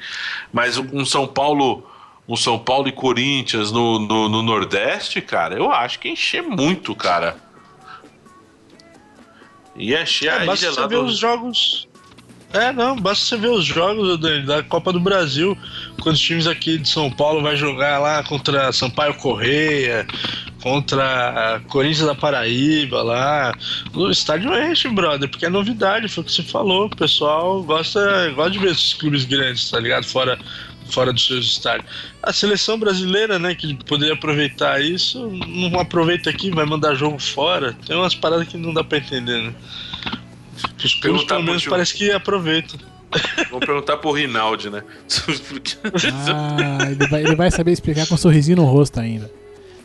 [SPEAKER 4] Mas um São Paulo. Um São Paulo e Corinthians no, no, no Nordeste, cara, eu acho que encher muito, cara.
[SPEAKER 3] E encher é, aí gelado. ver os jogos é, não, basta você ver os jogos da, Copa do Brasil, quando os times aqui de São Paulo vai jogar lá contra Sampaio Correia, contra Corinthians da Paraíba lá. O estádio enche, brother, porque é novidade, foi o que você falou. O pessoal gosta, gosta de ver esses clubes grandes, tá ligado? Fora, fora dos seus estádios. A seleção brasileira, né, que poderia aproveitar isso, não aproveita aqui, vai mandar jogo fora. Tem umas paradas que não dá pra entender, né? Os clubes, pelo menos, parece que aproveitam.
[SPEAKER 4] Vamos perguntar pro Rinaldi, né?
[SPEAKER 2] ah, ele vai, ele vai saber explicar com um sorrisinho no rosto ainda.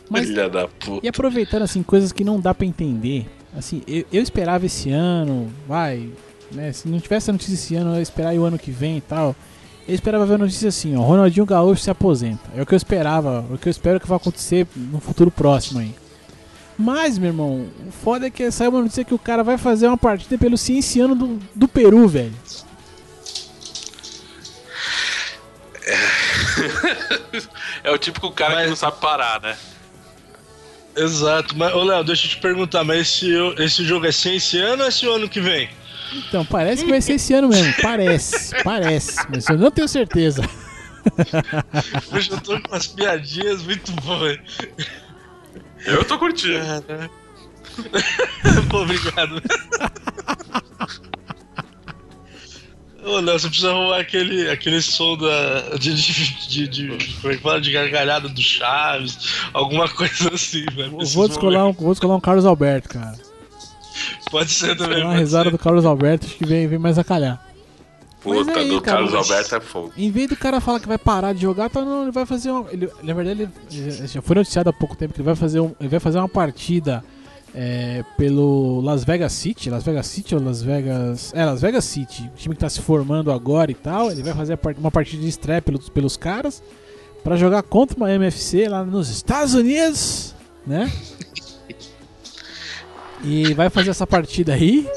[SPEAKER 2] Mas,
[SPEAKER 4] Filha da puta.
[SPEAKER 2] E aproveitando, assim, coisas que não dá para entender. Assim, eu, eu, esperava esse ano, vai, né? Se não tivesse a notícia esse ano, eu ia esperar o ano que vem e tal. Eu esperava ver a notícia assim, ó, Ronaldinho Gaúcho se aposenta. É o que eu esperava, é o que eu espero que vai acontecer no futuro próximo aí. Mas, meu irmão, o foda é que saiu uma notícia que o cara vai fazer uma partida pelo Cienciano do, do Peru, velho.
[SPEAKER 4] É, o típico cara mas... que não sabe parar, né?
[SPEAKER 3] Exato, mas ô Léo, deixa eu te perguntar, mas esse, esse jogo é Cienciano ou é esse ano que vem?
[SPEAKER 2] Então, parece que vai ser esse ano mesmo. Parece, parece. Mas eu não tenho certeza.
[SPEAKER 3] Hoje eu tô com umas piadinhas muito boas.
[SPEAKER 4] Eu tô curtindo.
[SPEAKER 3] Pô, obrigado. Ô, Léo, você precisa arrumar aquele, aquele som da, de, de, de, de, como é que fala? de gargalhada do Chaves, alguma coisa assim, velho.
[SPEAKER 2] Vou descolar, um, vou descolar um Carlos Alberto, cara.
[SPEAKER 3] Pode ser também.
[SPEAKER 2] Uma risada ser. do Carlos Alberto, acho que vem, vem mais a calhar.
[SPEAKER 4] Puta, aí, do cara, Carlos mas... Alberto é fogo.
[SPEAKER 2] Em vez do cara falar que vai parar de jogar, tá, não, ele vai fazer uma. Ele, na verdade, ele já foi noticiado há pouco tempo que ele vai fazer, um, ele vai fazer uma partida é, pelo Las Vegas City. Las Vegas City ou Las Vegas. É, Las Vegas City. O time que tá se formando agora e tal. Ele vai fazer uma partida de estreia pelos, pelos caras. para jogar contra uma MFC lá nos Estados Unidos, né? E vai fazer essa partida aí.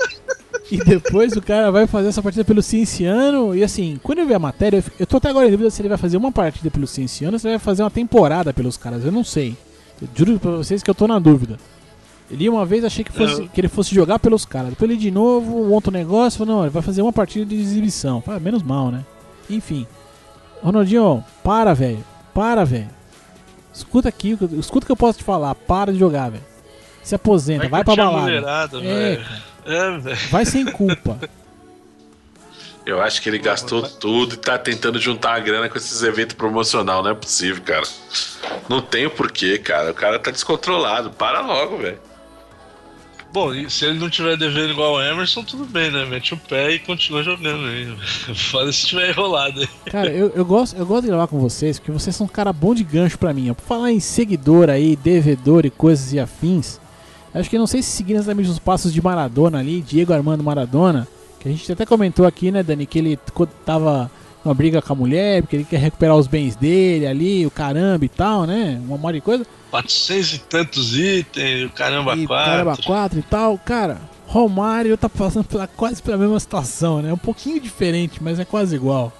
[SPEAKER 2] E depois o cara vai fazer essa partida pelo Cienciano. E assim, quando eu ver a matéria, eu, eu tô até agora em dúvida se ele vai fazer uma partida pelo Cienciano ou se ele vai fazer uma temporada pelos caras. Eu não sei. Eu juro pra vocês que eu tô na dúvida. Ele uma vez achei que, fosse, que ele fosse jogar pelos caras. Depois ele de novo, outro negócio. Falou, não, ele vai fazer uma partida de exibição. Fala, menos mal, né? Enfim. Ronaldinho, para, velho. Para, velho. Escuta aqui, escuta o que eu posso te falar. Para de jogar, velho. Se aposenta, vai, vai pra balada. É, é, vai sem culpa.
[SPEAKER 4] Eu acho que ele gastou tudo e tá tentando juntar a grana com esses eventos promocional. Não é possível, cara. Não tem o porquê, cara. O cara tá descontrolado. Para logo, velho.
[SPEAKER 3] Bom, se ele não tiver devendo igual o Emerson, tudo bem, né? Mete o pé e continua jogando aí. Foda se tiver enrolado aí.
[SPEAKER 2] Cara, eu, eu, gosto, eu gosto de gravar com vocês, porque vocês são um cara bom de gancho pra mim. Por falar em seguidor aí, devedor e coisas e afins, acho que não sei se seguindo exatamente os passos de Maradona ali, Diego Armando Maradona, que a gente até comentou aqui, né, Dani, que ele tava numa briga com a mulher, porque ele quer recuperar os bens dele ali, o caramba e tal, né? Uma monte de coisa.
[SPEAKER 3] 400 e tantos itens, o caramba
[SPEAKER 2] e
[SPEAKER 3] 4.
[SPEAKER 2] Caramba 4 e tal, cara. Romário tá passando pela, quase pela mesma situação, né? Um pouquinho diferente, mas é quase igual.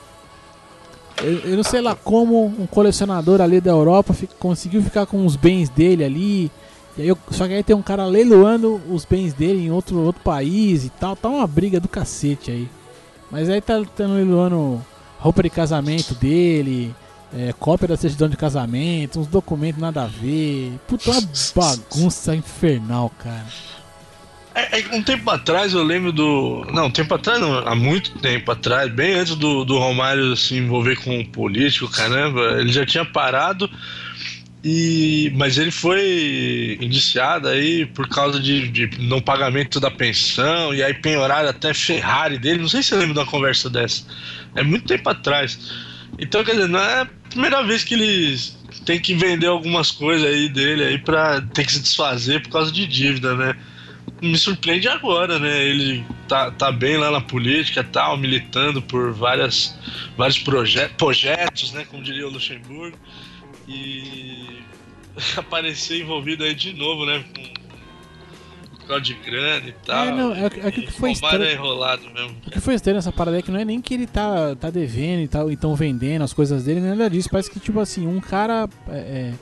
[SPEAKER 2] Eu, eu não sei lá como um colecionador ali da Europa fica, conseguiu ficar com os bens dele ali. E aí só que aí tem um cara leiloando os bens dele em outro, outro país e tal. Tá uma briga do cacete aí. Mas aí tá, tá leiloando roupa de casamento dele, é, cópia da certidão de casamento, uns documentos nada a ver. Puta, uma bagunça infernal, cara.
[SPEAKER 3] É, é, um tempo atrás eu lembro do. Não, um tempo atrás não, há muito tempo atrás, bem antes do, do Romário se envolver com o político, caramba, ele já tinha parado. E, mas ele foi indiciado aí por causa de, de não pagamento da pensão, e aí penhoraram até Ferrari dele. Não sei se você lembra de uma conversa dessa. É muito tempo atrás. Então, quer dizer, não é a primeira vez que eles têm que vender algumas coisas aí dele aí pra ter que se desfazer por causa de dívida, né? Me surpreende agora, né? Ele tá, tá bem lá na política tal, militando por várias, vários proje projetos, né? Como diria o Luxemburgo. E aparecer envolvido aí de novo, né? Com de grana e tal. É, não, é, é
[SPEAKER 2] que foi
[SPEAKER 3] estranho. É enrolado mesmo.
[SPEAKER 2] O que foi estranho nessa parada é que não é nem que ele tá, tá devendo e tal, então vendendo as coisas dele, nada disso. Parece que, tipo assim, um cara. É, é,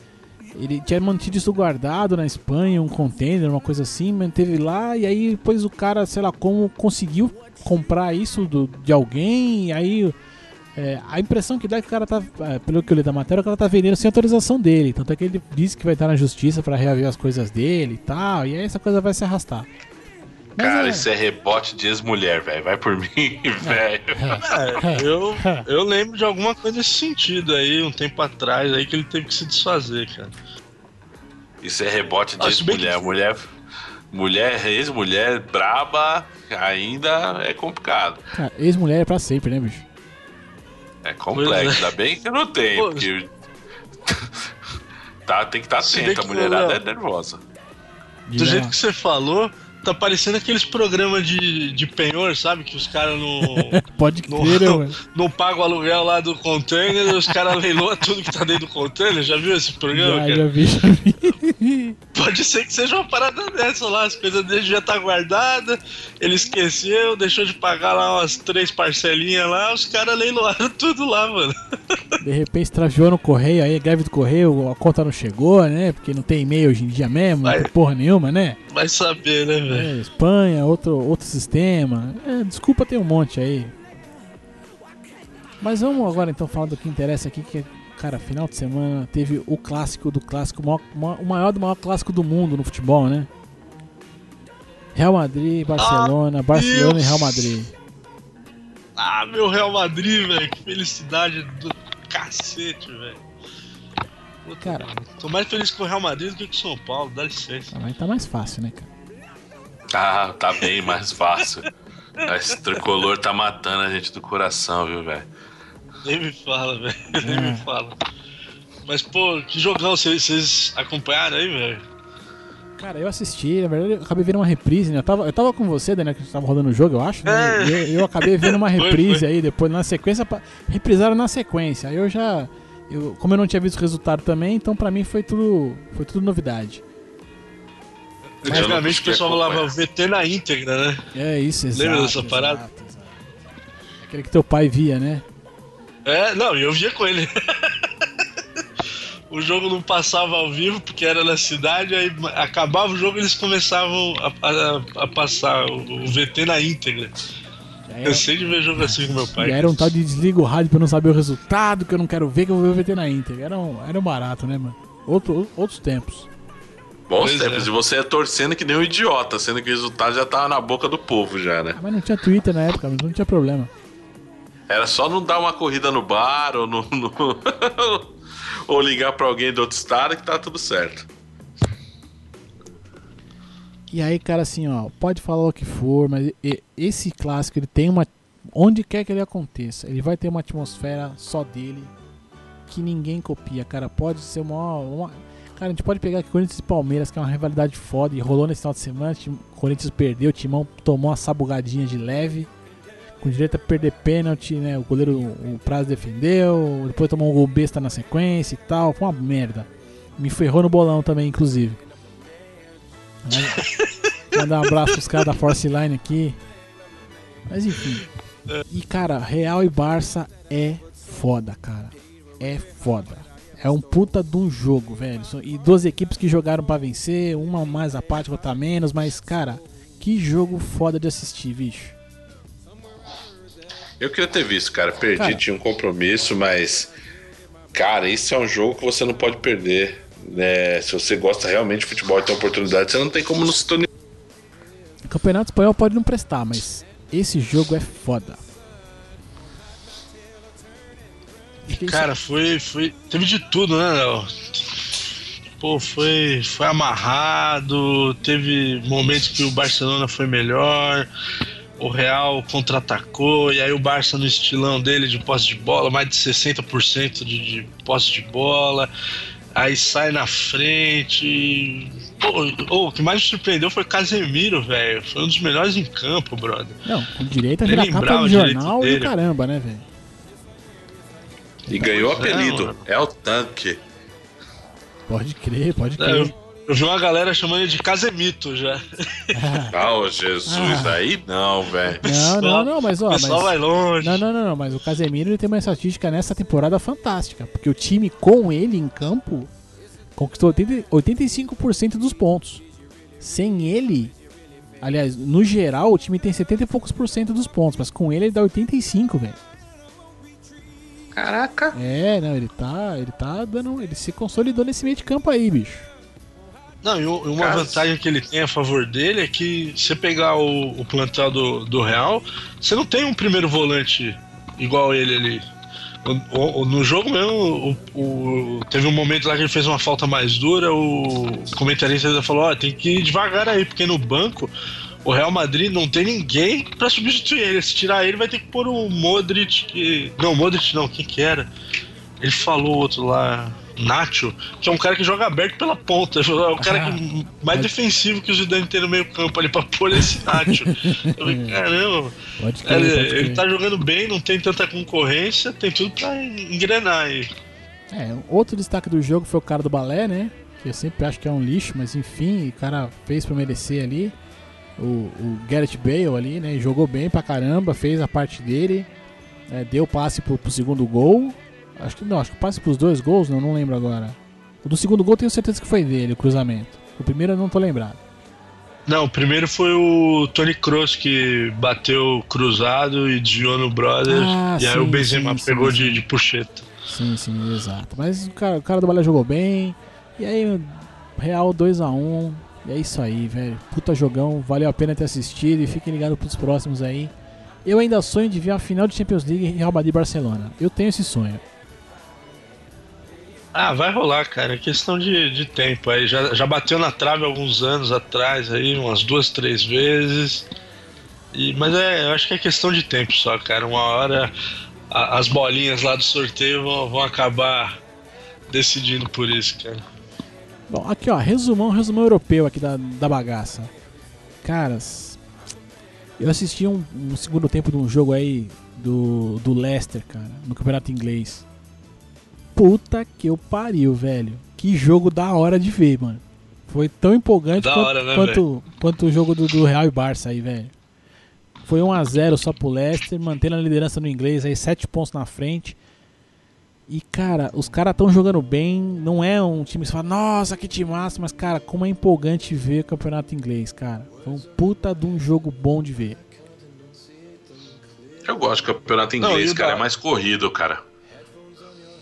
[SPEAKER 2] ele tinha mantido isso guardado na Espanha, um container, uma coisa assim, manteve lá, e aí depois o cara, sei lá como, conseguiu comprar isso do, de alguém, e aí é, a impressão que dá é que o cara tá, é, pelo que eu li da matéria, o cara tá vendendo sem autorização dele. Tanto é que ele disse que vai estar na justiça para reaver as coisas dele e tal. E aí essa coisa vai se arrastar.
[SPEAKER 4] Mas cara, é... isso é rebote de ex-mulher, velho. Vai por mim, velho.
[SPEAKER 3] É, eu, eu lembro de alguma coisa nesse sentido aí, um tempo atrás, aí que ele teve que se desfazer, cara.
[SPEAKER 4] Isso é rebote de ex-mulher. Que... Mulher, mulher, ex-mulher braba ainda é complicado.
[SPEAKER 2] Cara, ex-mulher é pra sempre, né, bicho?
[SPEAKER 4] É complexo, é. ainda bem que não tem, Pô, porque. tá, tem que estar tá atento, a mulherada é nervosa.
[SPEAKER 3] Do jeito que você falou, tá parecendo aqueles programas de, de penhor, sabe? Que os caras não.
[SPEAKER 2] Pode crer,
[SPEAKER 3] não, não, não pagam o aluguel lá do container os caras leiloam tudo que tá dentro do container. Já viu esse programa?
[SPEAKER 2] Já, já vi, já vi.
[SPEAKER 3] Pode ser que seja uma parada dessa lá, as coisas dele já tá guardada, ele esqueceu, deixou de pagar lá umas três parcelinhas lá, os caras leiloaram tudo lá, mano.
[SPEAKER 2] De repente extraviou no correio, aí greve do correio, a conta não chegou, né? Porque não tem e-mail hoje em dia mesmo, Vai, não tem porra nenhuma, né?
[SPEAKER 3] Vai saber, né, velho?
[SPEAKER 2] É, Espanha, outro, outro sistema. É, desculpa, tem um monte aí. Mas vamos agora então falar do que interessa aqui, que é, cara, final de semana teve o clássico do clássico, o maior, do maior clássico do mundo no futebol, né? Real Madrid, Barcelona, ah, Barcelona Deus. e Real Madrid.
[SPEAKER 3] Ah, meu Real Madrid, velho, que felicidade do cacete, velho. Cara, tô mais feliz com o Real Madrid do que com o São Paulo, dá licença.
[SPEAKER 2] Mas tá mais fácil, né, cara?
[SPEAKER 4] Ah, tá bem mais fácil. Esse tricolor tá matando a gente do coração, viu, velho?
[SPEAKER 3] Nem me fala, velho. Nem me é. fala. Mas, pô, que jogão vocês acompanharam aí, velho?
[SPEAKER 2] Cara, eu assisti, na verdade eu acabei vendo uma reprise, né? Eu tava, eu tava com você, Daniel, que a gente tava rodando o jogo, eu acho, né? É. Eu, eu, acabei vendo uma reprise foi, foi. aí, depois na sequência, reprisaram na sequência. Aí eu já. Eu, como eu não tinha visto o resultado também, então pra mim foi tudo. Foi tudo novidade.
[SPEAKER 3] Antigamente o pessoal falava VT na íntegra, né?
[SPEAKER 2] É isso, exato.
[SPEAKER 3] Lembra dessa parada?
[SPEAKER 2] Exato, exato. Aquele que teu pai via, né?
[SPEAKER 3] É, não, eu via com ele. o jogo não passava ao vivo porque era na cidade, aí acabava o jogo eles começavam a, a, a passar o, o, VT na íntegra. Eu sei de ver jogo assim com meu pai.
[SPEAKER 2] E era um tal de desliga o rádio pra não saber o resultado, que eu não quero ver, que eu vou ver o VT na íntegra. Era um, era um barato, né, mano? Outro, outros tempos.
[SPEAKER 4] Bons pois tempos, é. e você é torcendo que nem um idiota, sendo que o resultado já tava na boca do povo já, né?
[SPEAKER 2] Mas não tinha Twitter na época, não tinha problema.
[SPEAKER 4] Era só não dar uma corrida no bar ou no. no... ou ligar para alguém do outro estado que tá tudo certo.
[SPEAKER 2] E aí, cara, assim, ó, pode falar o que for, mas esse clássico ele tem uma. Onde quer que ele aconteça, ele vai ter uma atmosfera só dele que ninguém copia, cara. Pode ser uma. uma... Cara, a gente pode pegar aqui Corinthians e Palmeiras, que é uma rivalidade foda, e rolou nesse final de semana. O Corinthians perdeu, o Timão tomou uma sabugadinha de leve com direito a perder pênalti, né? O goleiro, o Prazo defendeu, depois tomou um gol besta na sequência e tal. Foi uma merda. Me ferrou no bolão também, inclusive. Mandar um abraço pros caras da Force Line aqui. Mas enfim. E cara, Real e Barça é foda, cara. É foda. É um puta de um jogo, velho. E duas equipes que jogaram para vencer, uma mais apática, outra menos, mas cara, que jogo foda de assistir, bicho.
[SPEAKER 4] Eu queria ter visto, cara. Perdi, cara, tinha um compromisso, mas. Cara, isso é um jogo que você não pode perder. Né? Se você gosta realmente de futebol e tem oportunidade, você não tem como não se tornar.
[SPEAKER 2] O Campeonato Espanhol pode não prestar, mas esse jogo é foda.
[SPEAKER 3] Cara, foi, foi. Teve de tudo, né, Léo? Pô, foi, foi amarrado. Teve momentos que o Barcelona foi melhor o Real contra-atacou, e aí o Barça no estilão dele de posse de bola, mais de 60% de, de posse de bola, aí sai na frente. Pô, o que mais me surpreendeu foi Casemiro, velho. Foi um dos melhores em campo, brother.
[SPEAKER 2] Não, com direito a virar capa de jornal e caramba, né, velho?
[SPEAKER 4] E ganhou o apelido, é, é, o tanque.
[SPEAKER 2] Pode crer, pode crer. É,
[SPEAKER 3] eu vi uma galera chamando de Casemito já.
[SPEAKER 4] Ah, oh, Jesus, ah. aí não, velho.
[SPEAKER 2] Não, não, não, mas ó. O
[SPEAKER 3] pessoal
[SPEAKER 2] mas...
[SPEAKER 3] vai longe.
[SPEAKER 2] Não, não, não, não, mas o Casemiro ele tem uma estatística nessa temporada fantástica. Porque o time com ele em campo conquistou 80, 85% dos pontos. Sem ele, aliás, no geral, o time tem 70 e poucos por cento dos pontos, mas com ele ele dá 85, velho.
[SPEAKER 3] Caraca.
[SPEAKER 2] É, não, ele tá, ele tá dando, ele se consolidou nesse meio de campo aí, bicho.
[SPEAKER 3] Não, e uma vantagem que ele tem a favor dele é que você pegar o, o plantel do, do Real, você não tem um primeiro volante igual ele ali. O, o, no jogo mesmo, o, teve um momento lá que ele fez uma falta mais dura, o comentarista falou, ó, oh, tem que ir devagar aí, porque no banco o Real Madrid não tem ninguém para substituir ele. Se tirar ele, vai ter que pôr o Modric. Que... Não, Modric não, quem que era? Ele falou outro lá. Nacho, que é um cara que joga aberto pela ponta. É o cara ah, que, mais defensivo que o Zidane tem no meio campo ali pra pôr esse Nacho. Eu falei, caramba. Pode crer, ele, pode ele tá jogando bem, não tem tanta concorrência, tem tudo pra engrenar aí.
[SPEAKER 2] É, outro destaque do jogo foi o cara do balé, né? Que eu sempre acho que é um lixo, mas enfim, o cara fez pra merecer ali. O, o Gareth Bale ali, né? Jogou bem pra caramba, fez a parte dele. É, deu passe pro, pro segundo gol. Acho que não, acho que passe pros dois gols, não, não lembro agora. O do segundo gol tenho certeza que foi dele, o cruzamento. O primeiro eu não tô lembrado.
[SPEAKER 3] Não, o primeiro foi o Tony Kroos que bateu cruzado e desviou no brother. Ah, e sim, aí o Benzema sim, pegou sim, de, de puxeta.
[SPEAKER 2] Sim, sim, exato. Mas o cara, o cara do Balé jogou bem. E aí, Real 2x1. E é isso aí, velho. Puta jogão. Valeu a pena ter assistido. E fiquem ligados pros próximos aí. Eu ainda sonho de ver a final de Champions League Real Madrid Barcelona. Eu tenho esse sonho.
[SPEAKER 3] Ah, vai rolar, cara. É questão de, de tempo aí. Já, já bateu na trave alguns anos atrás aí, umas duas, três vezes. E, mas é, eu acho que é questão de tempo só, cara. Uma hora a, as bolinhas lá do sorteio vão, vão acabar decidindo por isso, cara.
[SPEAKER 2] Bom, aqui ó, resumão, resumão europeu aqui da, da bagaça. Caras, eu assisti um, um segundo tempo de um jogo aí do, do Leicester, cara, no campeonato inglês. Puta que eu pariu, velho. Que jogo da hora de ver, mano. Foi tão empolgante quanto, hora, né, quanto, quanto, o jogo do, do Real e Barça aí, velho. Foi 1x0 só pro Leicester, mantendo a liderança no inglês aí, 7 pontos na frente. E, cara, os caras estão jogando bem. Não é um time que você fala, nossa, que time massa, mas, cara, como é empolgante ver o campeonato inglês, cara. Foi um puta de um jogo bom de ver.
[SPEAKER 4] Eu gosto do campeonato inglês, não, cara. É mais corrido, cara.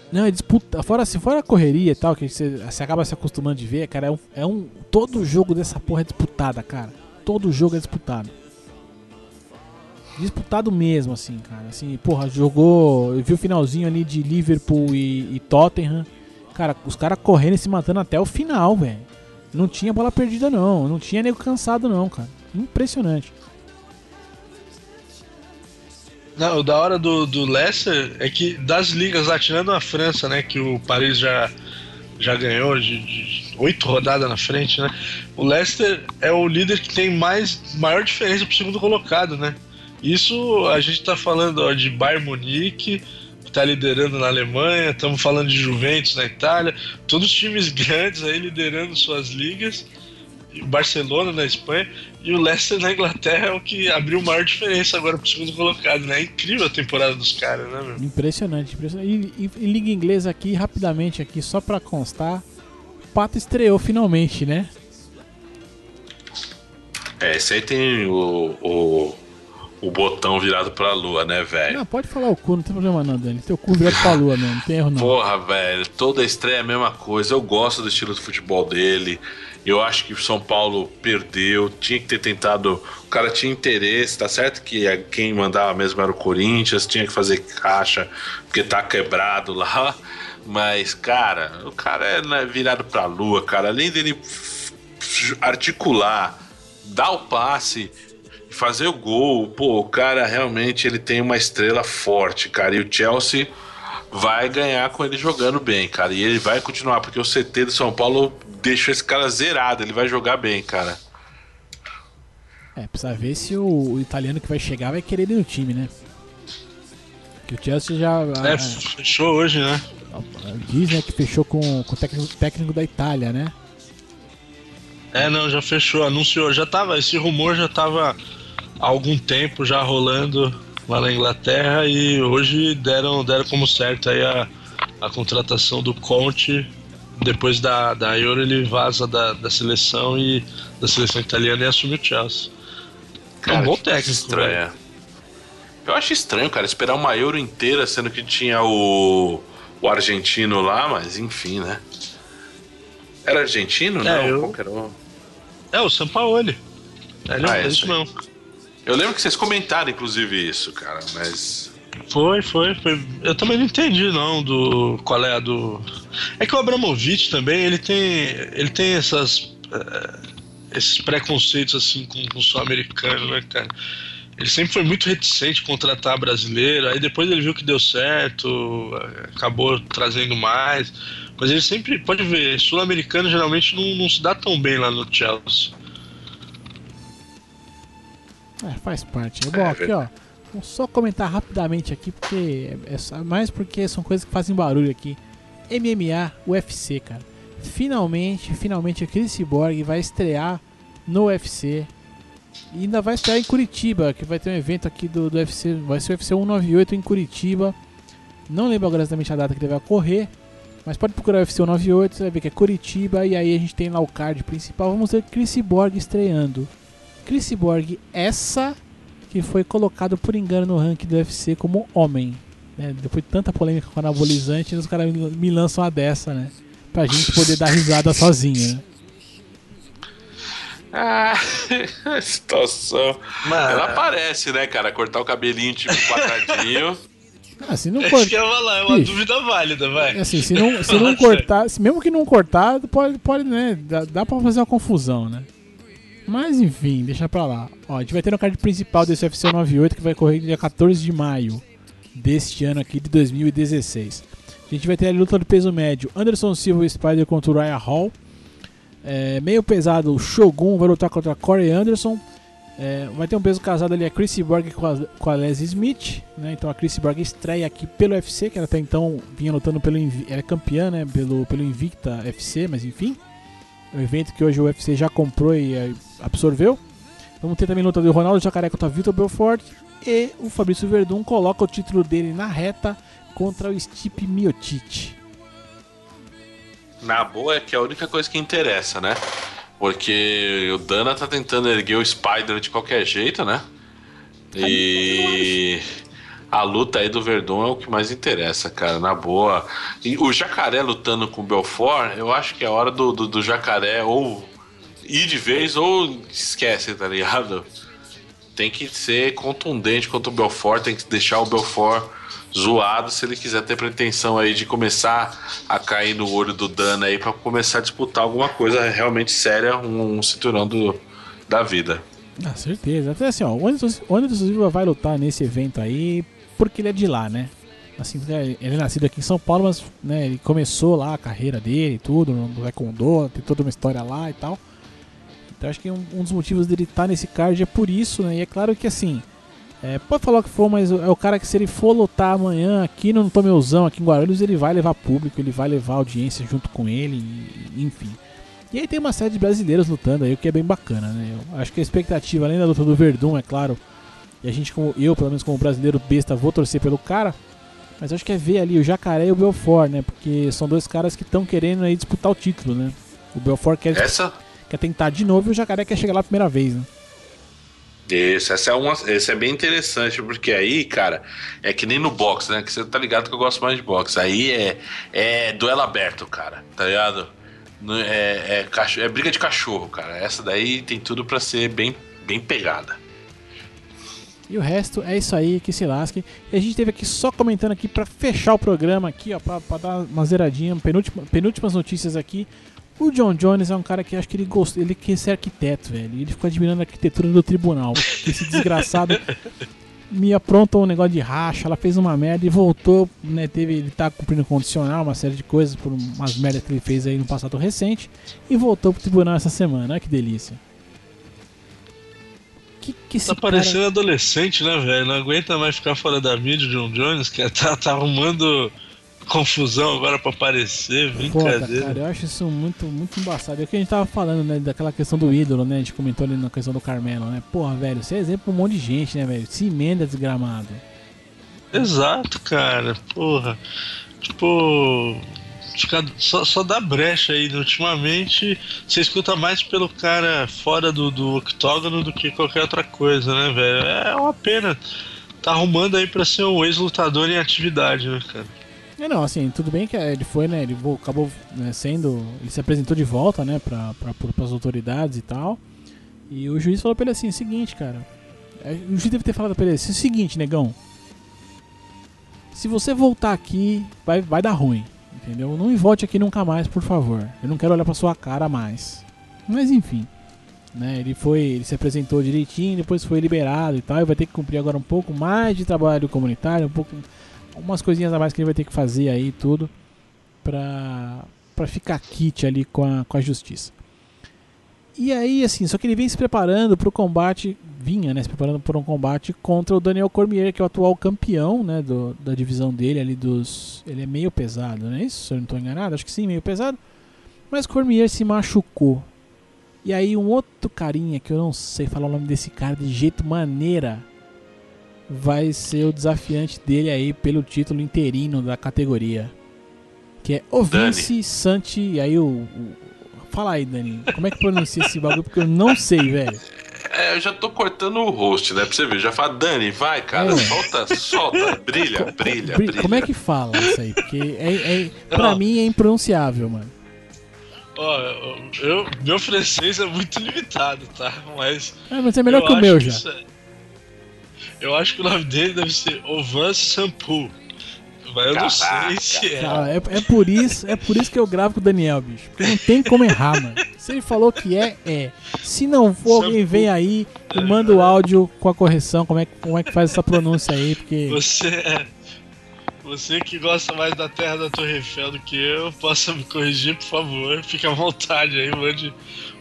[SPEAKER 2] Não, é disputa. Fora, assim, fora a correria e tal, que você, você acaba se acostumando de ver, cara, é um, é um. Todo jogo dessa porra é disputada, cara. Todo jogo é disputado. Disputado mesmo, assim, cara. Assim, porra, jogou. Eu vi o finalzinho ali de Liverpool e, e Tottenham. Cara, os caras correndo e se matando até o final, velho. Não tinha bola perdida, não. Não tinha nego cansado, não, cara. Impressionante.
[SPEAKER 3] Não, o da hora do, do Leicester é que das ligas lá, tirando a França, né, que o Paris já, já ganhou de oito rodadas na frente, né? O Leicester é o líder que tem mais maior diferença pro segundo colocado, né? Isso a gente tá falando ó, de Bayern Munique, que tá liderando na Alemanha, estamos falando de Juventus na Itália, todos os times grandes aí liderando suas ligas. Barcelona na Espanha e o Leicester na Inglaterra é o que abriu maior diferença agora pro segundo colocado, né? É incrível a temporada dos caras, né, meu?
[SPEAKER 2] Impressionante, impressionante. E, e, Liga Inglesa aqui, rapidamente aqui, só pra constar, o Pato estreou finalmente, né?
[SPEAKER 4] É, esse aí tem o, o, o botão virado pra lua, né, velho?
[SPEAKER 2] Não, pode falar o cu, não tem problema não, Dani. Tem o cu virado pra lua mesmo, não tem erro não.
[SPEAKER 4] Porra, velho, toda estreia é a mesma coisa. Eu gosto do estilo de futebol dele. Eu acho que o São Paulo perdeu, tinha que ter tentado. O cara tinha interesse, tá certo que quem mandava mesmo era o Corinthians, tinha que fazer caixa, porque tá quebrado lá. Mas, cara, o cara é né, virado pra lua, cara. Além dele articular, dar o passe, fazer o gol, pô, o cara realmente ele tem uma estrela forte, cara. E o Chelsea vai ganhar com ele jogando bem, cara. E ele vai continuar, porque o CT do São Paulo deixou esse cara zerado. Ele vai jogar bem, cara.
[SPEAKER 2] É, precisa ver se o, o italiano que vai chegar vai querer ele no time, né? Que o Chelsea já.
[SPEAKER 3] É, a, fechou hoje, né?
[SPEAKER 2] Diz né, que fechou com, com o técnico, técnico da Itália, né?
[SPEAKER 3] É, não, já fechou, anunciou. Já tava, esse rumor já tava há algum tempo já rolando lá na Inglaterra e hoje deram, deram como certo aí a, a contratação do Conte depois da, da Euro ele vaza da, da seleção e da seleção italiana e assume o Chelsea.
[SPEAKER 4] Cara, é um bom técnico. Estranho. Né? Eu acho estranho, cara, esperar uma Euro inteira, sendo que tinha o, o argentino lá, mas enfim, né? Era argentino? É, não, eu... qualquer um.
[SPEAKER 3] É, o Sampaoli. É, não, ah, é isso não.
[SPEAKER 4] Eu lembro que vocês comentaram, inclusive, isso, cara, mas.
[SPEAKER 3] Foi, foi, foi. Eu também não entendi não do qual é a do. É que o Abramovich também ele tem ele tem essas uh, esses preconceitos assim com, com o sul-americano, né, cara? Ele sempre foi muito reticente contratar brasileiro, aí depois ele viu que deu certo, acabou trazendo mais. Mas ele sempre, pode ver, sul-americano geralmente não, não se dá tão bem lá no Chelsea.
[SPEAKER 2] É, faz parte. Bom, aqui ó. Vou só comentar rapidamente aqui, porque é, é mais porque são coisas que fazem barulho aqui. MMA UFC, cara. Finalmente, finalmente a Chris Borg vai estrear no UFC. E ainda vai estrear em Curitiba, que vai ter um evento aqui do, do UFC. Vai ser o UFC 198 em Curitiba. Não lembro agora exatamente a data que ele vai ocorrer. Mas pode procurar o UFC 198, você vai ver que é Curitiba. E aí a gente tem lá o card principal. Vamos ver Chris Borg estreando. Chris Borg, essa que foi colocado por engano no ranking do UFC como homem. Né? Depois de tanta polêmica com anabolizante, os caras me lançam uma dessa, né? Pra gente poder dar risada sozinho, né?
[SPEAKER 4] Ah, a situação. Mano. Ela aparece, né, cara? Cortar o cabelinho tipo quadradinho.
[SPEAKER 2] Ah, se não cortar.
[SPEAKER 3] É uma Bicho, dúvida válida, vai.
[SPEAKER 2] Assim, se não, se não cortar, mesmo que não cortar, pode, pode né? Dá, dá pra fazer uma confusão, né? Mas enfim, deixa pra lá. Ó, a gente vai ter no card principal desse UFC 98 que vai correr dia 14 de maio deste ano aqui de 2016. A gente vai ter a luta do peso médio Anderson Silva e Spider contra o Ryan Hall. É, meio pesado, o Shogun vai lutar contra Corey Anderson. É, vai ter um peso casado ali a Chris Borg com a, com a Leslie Smith. Né? Então a Chris Borg estreia aqui pelo UFC, que ela até então vinha lutando pelo. Ela é campeã né? pelo, pelo Invicta FC, mas enfim. O evento que hoje o UFC já comprou e eh, absorveu. Vamos ter também luta do Ronaldo Jacaré contra Vitor Belfort. E o Fabrício Verdun coloca o título dele na reta contra o Stipe Miocic.
[SPEAKER 4] Na boa é que é a única coisa que interessa, né? Porque o Dana tá tentando erguer o Spider de qualquer jeito, né? E a luta aí do Verdun é o que mais interessa, cara, na boa. E o Jacaré lutando com o Belfort, eu acho que é hora do, do, do Jacaré ou ir de vez ou esquece, tá ligado? Tem que ser contundente contra o Belfort, tem que deixar o Belfort zoado se ele quiser ter pretensão aí de começar a cair no olho do Dana aí para começar a disputar alguma coisa realmente séria, um, um cinturão do, da vida.
[SPEAKER 2] Ah, certeza. Até assim, ó, o Anderson Silva vai lutar nesse evento aí porque ele é de lá, né? Assim, ele é nascido aqui em São Paulo, mas né, ele começou lá a carreira dele e tudo, no Taekwondo, tem toda uma história lá e tal. Então acho que um, um dos motivos dele estar tá nesse card é por isso, né? E é claro que assim, é, pode falar o que for, mas é o cara que se ele for lutar amanhã aqui no Tomeuzão, aqui em Guarulhos, ele vai levar público, ele vai levar audiência junto com ele, e, enfim. E aí tem uma série de brasileiros lutando aí, o que é bem bacana, né? Eu acho que a expectativa, além da luta do Verdun, é claro, e a gente, como eu, pelo menos como brasileiro besta, vou torcer pelo cara, mas acho que é ver ali o Jacaré e o Belfort, né? Porque são dois caras que estão querendo aí disputar o título, né? O Belfort quer,
[SPEAKER 4] Essa?
[SPEAKER 2] quer tentar de novo e o Jacaré quer chegar lá a primeira vez, né?
[SPEAKER 4] Isso, essa é uma, essa é bem interessante, porque aí, cara, é que nem no boxe, né? Que você tá ligado que eu gosto mais de boxe. Aí é, é duelo aberto, cara, tá ligado? É, é, é briga de cachorro, cara. Essa daí tem tudo para ser bem, bem pegada.
[SPEAKER 2] E o resto é isso aí, que se lasque. E a gente teve aqui só comentando aqui para fechar o programa aqui, ó, pra, pra dar uma zeradinha, penúltima, penúltimas notícias aqui. O John Jones é um cara que acho que ele gosta, ele quer ser arquiteto, velho. Ele ficou admirando a arquitetura do tribunal. Esse desgraçado me aprontou um negócio de racha, ela fez uma merda e voltou, né? Teve, ele tá cumprindo condicional, uma série de coisas por umas merdas que ele fez aí no passado recente e voltou pro tribunal essa semana. Olha que delícia.
[SPEAKER 3] Que, que tá parecendo cara... adolescente, né, velho? Não aguenta mais ficar fora da mídia, John Jones, que tá, tá arrumando confusão agora pra aparecer, brincadeira. Pô,
[SPEAKER 2] cara, eu acho isso muito, muito embaçado. É o que a gente tava falando, né, daquela questão do ídolo, né? A gente comentou ali na questão do Carmelo, né? Porra, velho, você é exemplo pra um monte de gente, né, velho? Se emenda desgramado.
[SPEAKER 3] Exato, cara. Porra. Tipo. Só, só dá brecha aí. Ultimamente, você escuta mais pelo cara fora do, do octógono do que qualquer outra coisa, né, velho? É uma pena. Tá arrumando aí pra ser um ex-lutador em atividade, né, cara?
[SPEAKER 2] É, não, assim, tudo bem que ele foi, né, ele acabou né, sendo, ele se apresentou de volta, né, pra, pra, pras autoridades e tal, e o juiz falou pra ele assim, seguinte, cara, é, o juiz deve ter falado pra ele assim, seguinte, negão, se você voltar aqui, vai, vai dar ruim, entendeu? Não me volte aqui nunca mais, por favor, eu não quero olhar pra sua cara mais. Mas enfim, né, ele foi, ele se apresentou direitinho, depois foi liberado e tal, e vai ter que cumprir agora um pouco mais de trabalho comunitário, um pouco umas coisinhas a mais que ele vai ter que fazer aí tudo pra, pra ficar kit ali com a, com a justiça. E aí, assim, só que ele vem se preparando para o combate, vinha, né, se preparando para um combate contra o Daniel Cormier, que é o atual campeão, né, do, da divisão dele ali dos... Ele é meio pesado, não é isso? Se eu não estou enganado, acho que sim, meio pesado. Mas Cormier se machucou. E aí um outro carinha, que eu não sei falar o nome desse cara de jeito maneira, vai ser o desafiante dele aí pelo título interino da categoria. Que é o Vince Santi. E aí o, o, Fala aí, Dani. Como é que pronuncia esse bagulho? Porque eu não sei, velho.
[SPEAKER 4] É, eu já tô cortando o host, né? Pra você ver. Já fala, Dani, vai, cara, é. solta, solta, brilha, brilha, brilha.
[SPEAKER 2] Como é que fala isso aí? Porque é, é, pra mim é impronunciável, mano.
[SPEAKER 3] Ó, eu, meu francês é muito limitado, tá? Mas.
[SPEAKER 2] É, mas é melhor que o meu já.
[SPEAKER 3] É- eu acho que o nome dele deve ser Ovan Sampu. Mas eu não sei se é.
[SPEAKER 2] Cara, é. é. por isso, é por isso que eu gravo com o Daniel, bicho. Porque não tem como errar, mano. Se ele falou que é, é. Se não for, alguém vem aí e manda o áudio com a correção, como é, como é que faz essa pronúncia aí, porque.
[SPEAKER 3] Você é. Você que gosta mais da terra da Torre Eiffel do que eu, possa me corrigir, por favor. Fique à vontade aí, mande,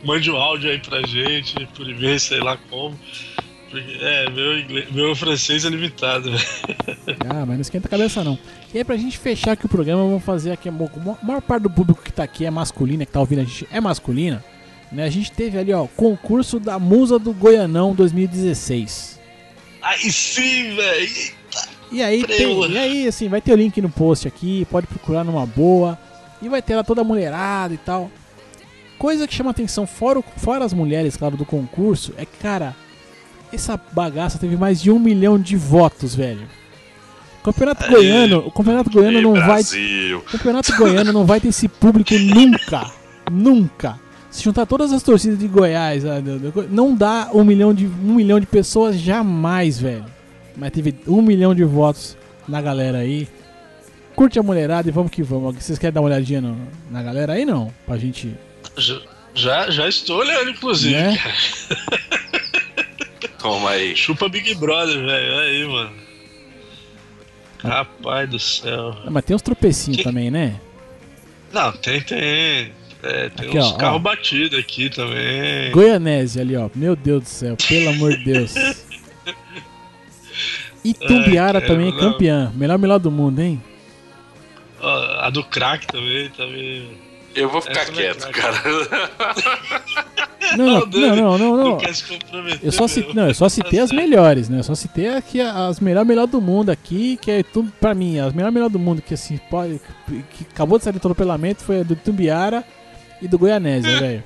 [SPEAKER 3] mande um áudio aí pra gente, por e-mail, sei lá como. É, meu, inglês, meu francês é limitado.
[SPEAKER 2] Ah, mas não esquenta a cabeça não. E aí pra gente fechar aqui o programa, vamos fazer aqui. A maior parte do público que tá aqui é masculina, que tá ouvindo a gente é masculina. Né? A gente teve ali, ó, concurso da Musa do Goianão 2016.
[SPEAKER 3] Aí sim, velho!
[SPEAKER 2] E aí, tem, e aí, assim, vai ter o link no post aqui, pode procurar numa boa. E vai ter lá toda mulherada e tal. Coisa que chama atenção, fora, fora as mulheres, claro, do concurso, é que, cara, essa bagaça teve mais de um milhão de votos, velho. Campeonato aí, goiano, o campeonato goiano não Brasil. vai, o campeonato goiano não vai ter esse público nunca, nunca. Se juntar todas as torcidas de Goiás, ah, não dá um milhão de um milhão de pessoas jamais, velho. Mas teve um milhão de votos na galera aí. Curte a mulherada e vamos que vamos. Vocês querem dar uma olhadinha no, na galera aí não? Pra gente.
[SPEAKER 3] Já, já estou olhando, inclusive. Né?
[SPEAKER 4] Toma aí.
[SPEAKER 3] Chupa Big Brother, velho. Aí, mano. Rapaz do céu.
[SPEAKER 2] Ah, mas tem uns tropecinhos que... também, né?
[SPEAKER 3] Não, tem, tem. É, tem aqui, uns carros batidos aqui também.
[SPEAKER 2] Goianese ali, ó. Meu Deus do céu, pelo amor de Deus. Itumbiara Ai, também é campeã. Melhor melhor do mundo, hein?
[SPEAKER 3] A do crack também, também.
[SPEAKER 4] Eu vou ficar Essa é quieto, é cara.
[SPEAKER 2] Não, não, não, não, não. Eu só citei, não, eu só citei as melhores, né? Eu só citei aqui as melhores melhor do mundo aqui, que é tudo pra mim, as melhores melhor do mundo que assim pode que acabou de sair do atropelamento foi a do Tumbiara e do Goianese, velho.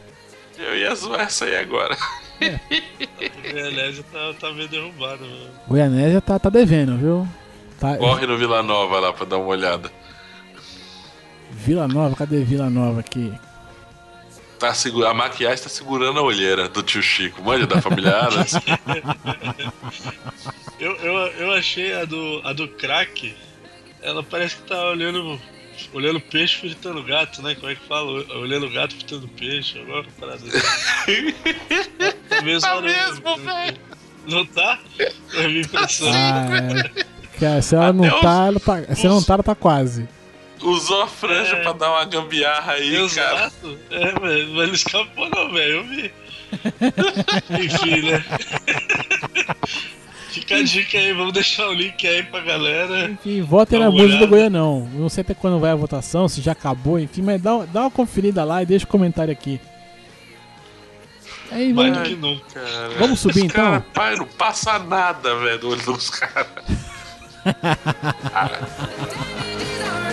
[SPEAKER 4] Eu ia zoar essa aí agora.
[SPEAKER 3] É. Goianésia tá, tá meio derrubado, mano.
[SPEAKER 2] Goianésia tá, tá devendo, viu? Tá...
[SPEAKER 4] Corre no Vila Nova lá pra dar uma olhada.
[SPEAKER 2] Vila Nova, cadê Vila Nova aqui?
[SPEAKER 4] Tá segura... A maquiagem tá segurando a olheira do tio Chico, manja da família Adams.
[SPEAKER 3] eu, eu, eu achei a do, a do crack, ela parece que tá olhando olhando peixe fritando gato, né? Como é que fala? Olhando gato fritando peixe, alguma parada assim.
[SPEAKER 4] tá mesmo, tá mesmo velho.
[SPEAKER 3] Não tá? É minha impressão.
[SPEAKER 2] Ah, é. se ela não tá, ela tá, se não tá, ela tá quase.
[SPEAKER 4] Usou a franja é. pra dar uma gambiarra aí, Exato. cara.
[SPEAKER 3] É, mas não escapou não, velho. Eu vi. Enfim, né? Fica a dica aí, vamos deixar o link aí pra galera.
[SPEAKER 2] Enfim, votem na música do Goianão. Não sei até quando vai a votação, se já acabou, enfim, mas dá, dá uma conferida lá e deixa o um comentário aqui.
[SPEAKER 3] Aí, vamos, que nunca,
[SPEAKER 2] vamos subir então? Cara,
[SPEAKER 4] pai, não passa nada, velho, do olho dos caras.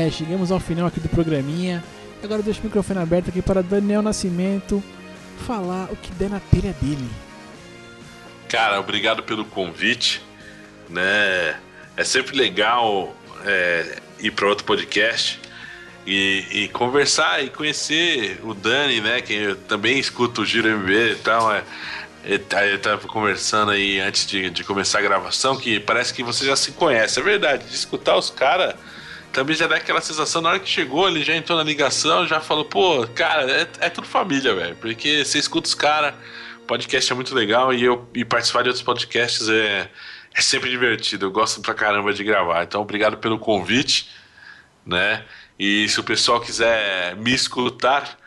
[SPEAKER 2] É, chegamos ao final aqui do programinha. Agora deixo o microfone aberto aqui para Daniel Nascimento falar o que der na telha dele.
[SPEAKER 4] Cara, obrigado pelo convite. Né? É sempre legal é, ir para outro podcast e, e, conversar e conhecer o Dani, né? Que eu também escuto o Giro MB e tal. É, eu tava conversando aí antes de, de, começar a gravação que parece que você já se conhece. É verdade, de escutar os caras também já dá aquela sensação, na hora que chegou, ele já entrou na ligação, já falou, pô, cara, é, é tudo família, velho. Porque você escuta os caras, podcast é muito legal e eu e participar de outros podcasts é, é sempre divertido. Eu gosto pra caramba de gravar. Então, obrigado pelo convite, né? E se o pessoal quiser me escutar,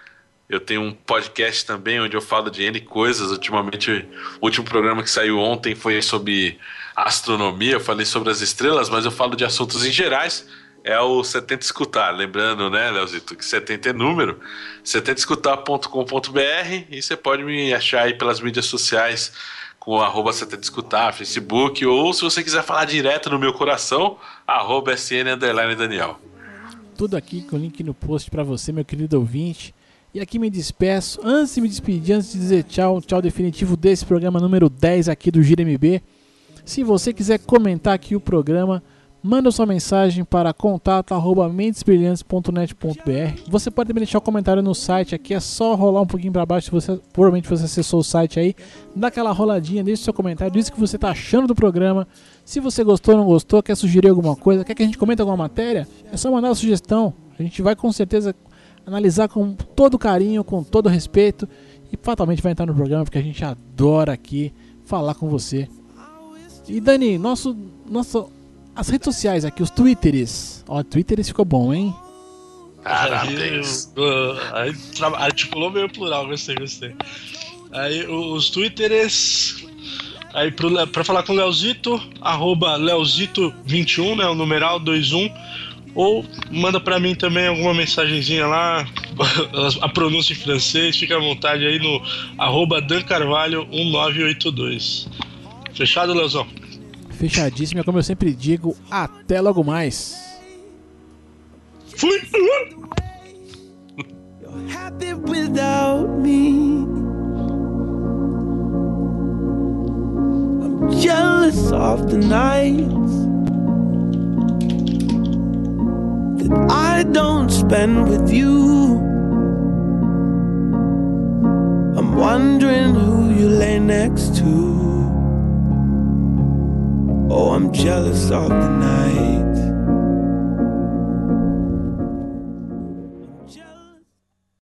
[SPEAKER 4] eu tenho um podcast também onde eu falo de N coisas. Ultimamente, o último programa que saiu ontem foi sobre astronomia. Eu falei sobre as estrelas, mas eu falo de assuntos em gerais é o 70 Escutar. Lembrando, né, Leozito, que 70 é número. 70escutar.com.br e você pode me achar aí pelas mídias sociais com arroba 70 Escutar, Facebook, ou se você quiser falar direto no meu coração, arroba SN Daniel.
[SPEAKER 2] Tudo aqui com o link no post para você, meu querido ouvinte. E aqui me despeço. Antes de me despedir, antes de dizer tchau, tchau definitivo desse programa número 10 aqui do Gira MB. Se você quiser comentar aqui o programa, manda sua mensagem para contato@mentesbrilhantes.net.br. Você pode também deixar um comentário no site aqui, é só rolar um pouquinho para baixo você provavelmente você acessou o site aí, dá aquela roladinha, deixa seu comentário, diz o que você está achando do programa. Se você gostou, não gostou, quer sugerir alguma coisa, quer que a gente comente alguma matéria, é só mandar a sugestão. A gente vai com certeza analisar com todo carinho, com todo respeito e fatalmente vai entrar no programa porque a gente adora aqui falar com você. E Dani, nosso nosso as redes sociais aqui, os twitters. Ó, twitters ficou bom, hein?
[SPEAKER 3] Parabéns. Aí, aí articulou meio plural, gostei, gostei. Aí os twitters. Aí pro, pra falar com o Leozito, arroba Leozito21, né? O numeral 21. Ou manda pra mim também alguma mensagenzinha lá, a pronúncia em francês, fica à vontade aí no arroba Dan Carvalho 1982. Fechado, Leozão?
[SPEAKER 2] Fechadíssimo, é como eu sempre digo, até logo mais.
[SPEAKER 3] Fui! You're happy without me. I'm jealous of the nights that I don't spend with you. I'm wondering who you lay next to. Oh, I'm jealous of the night.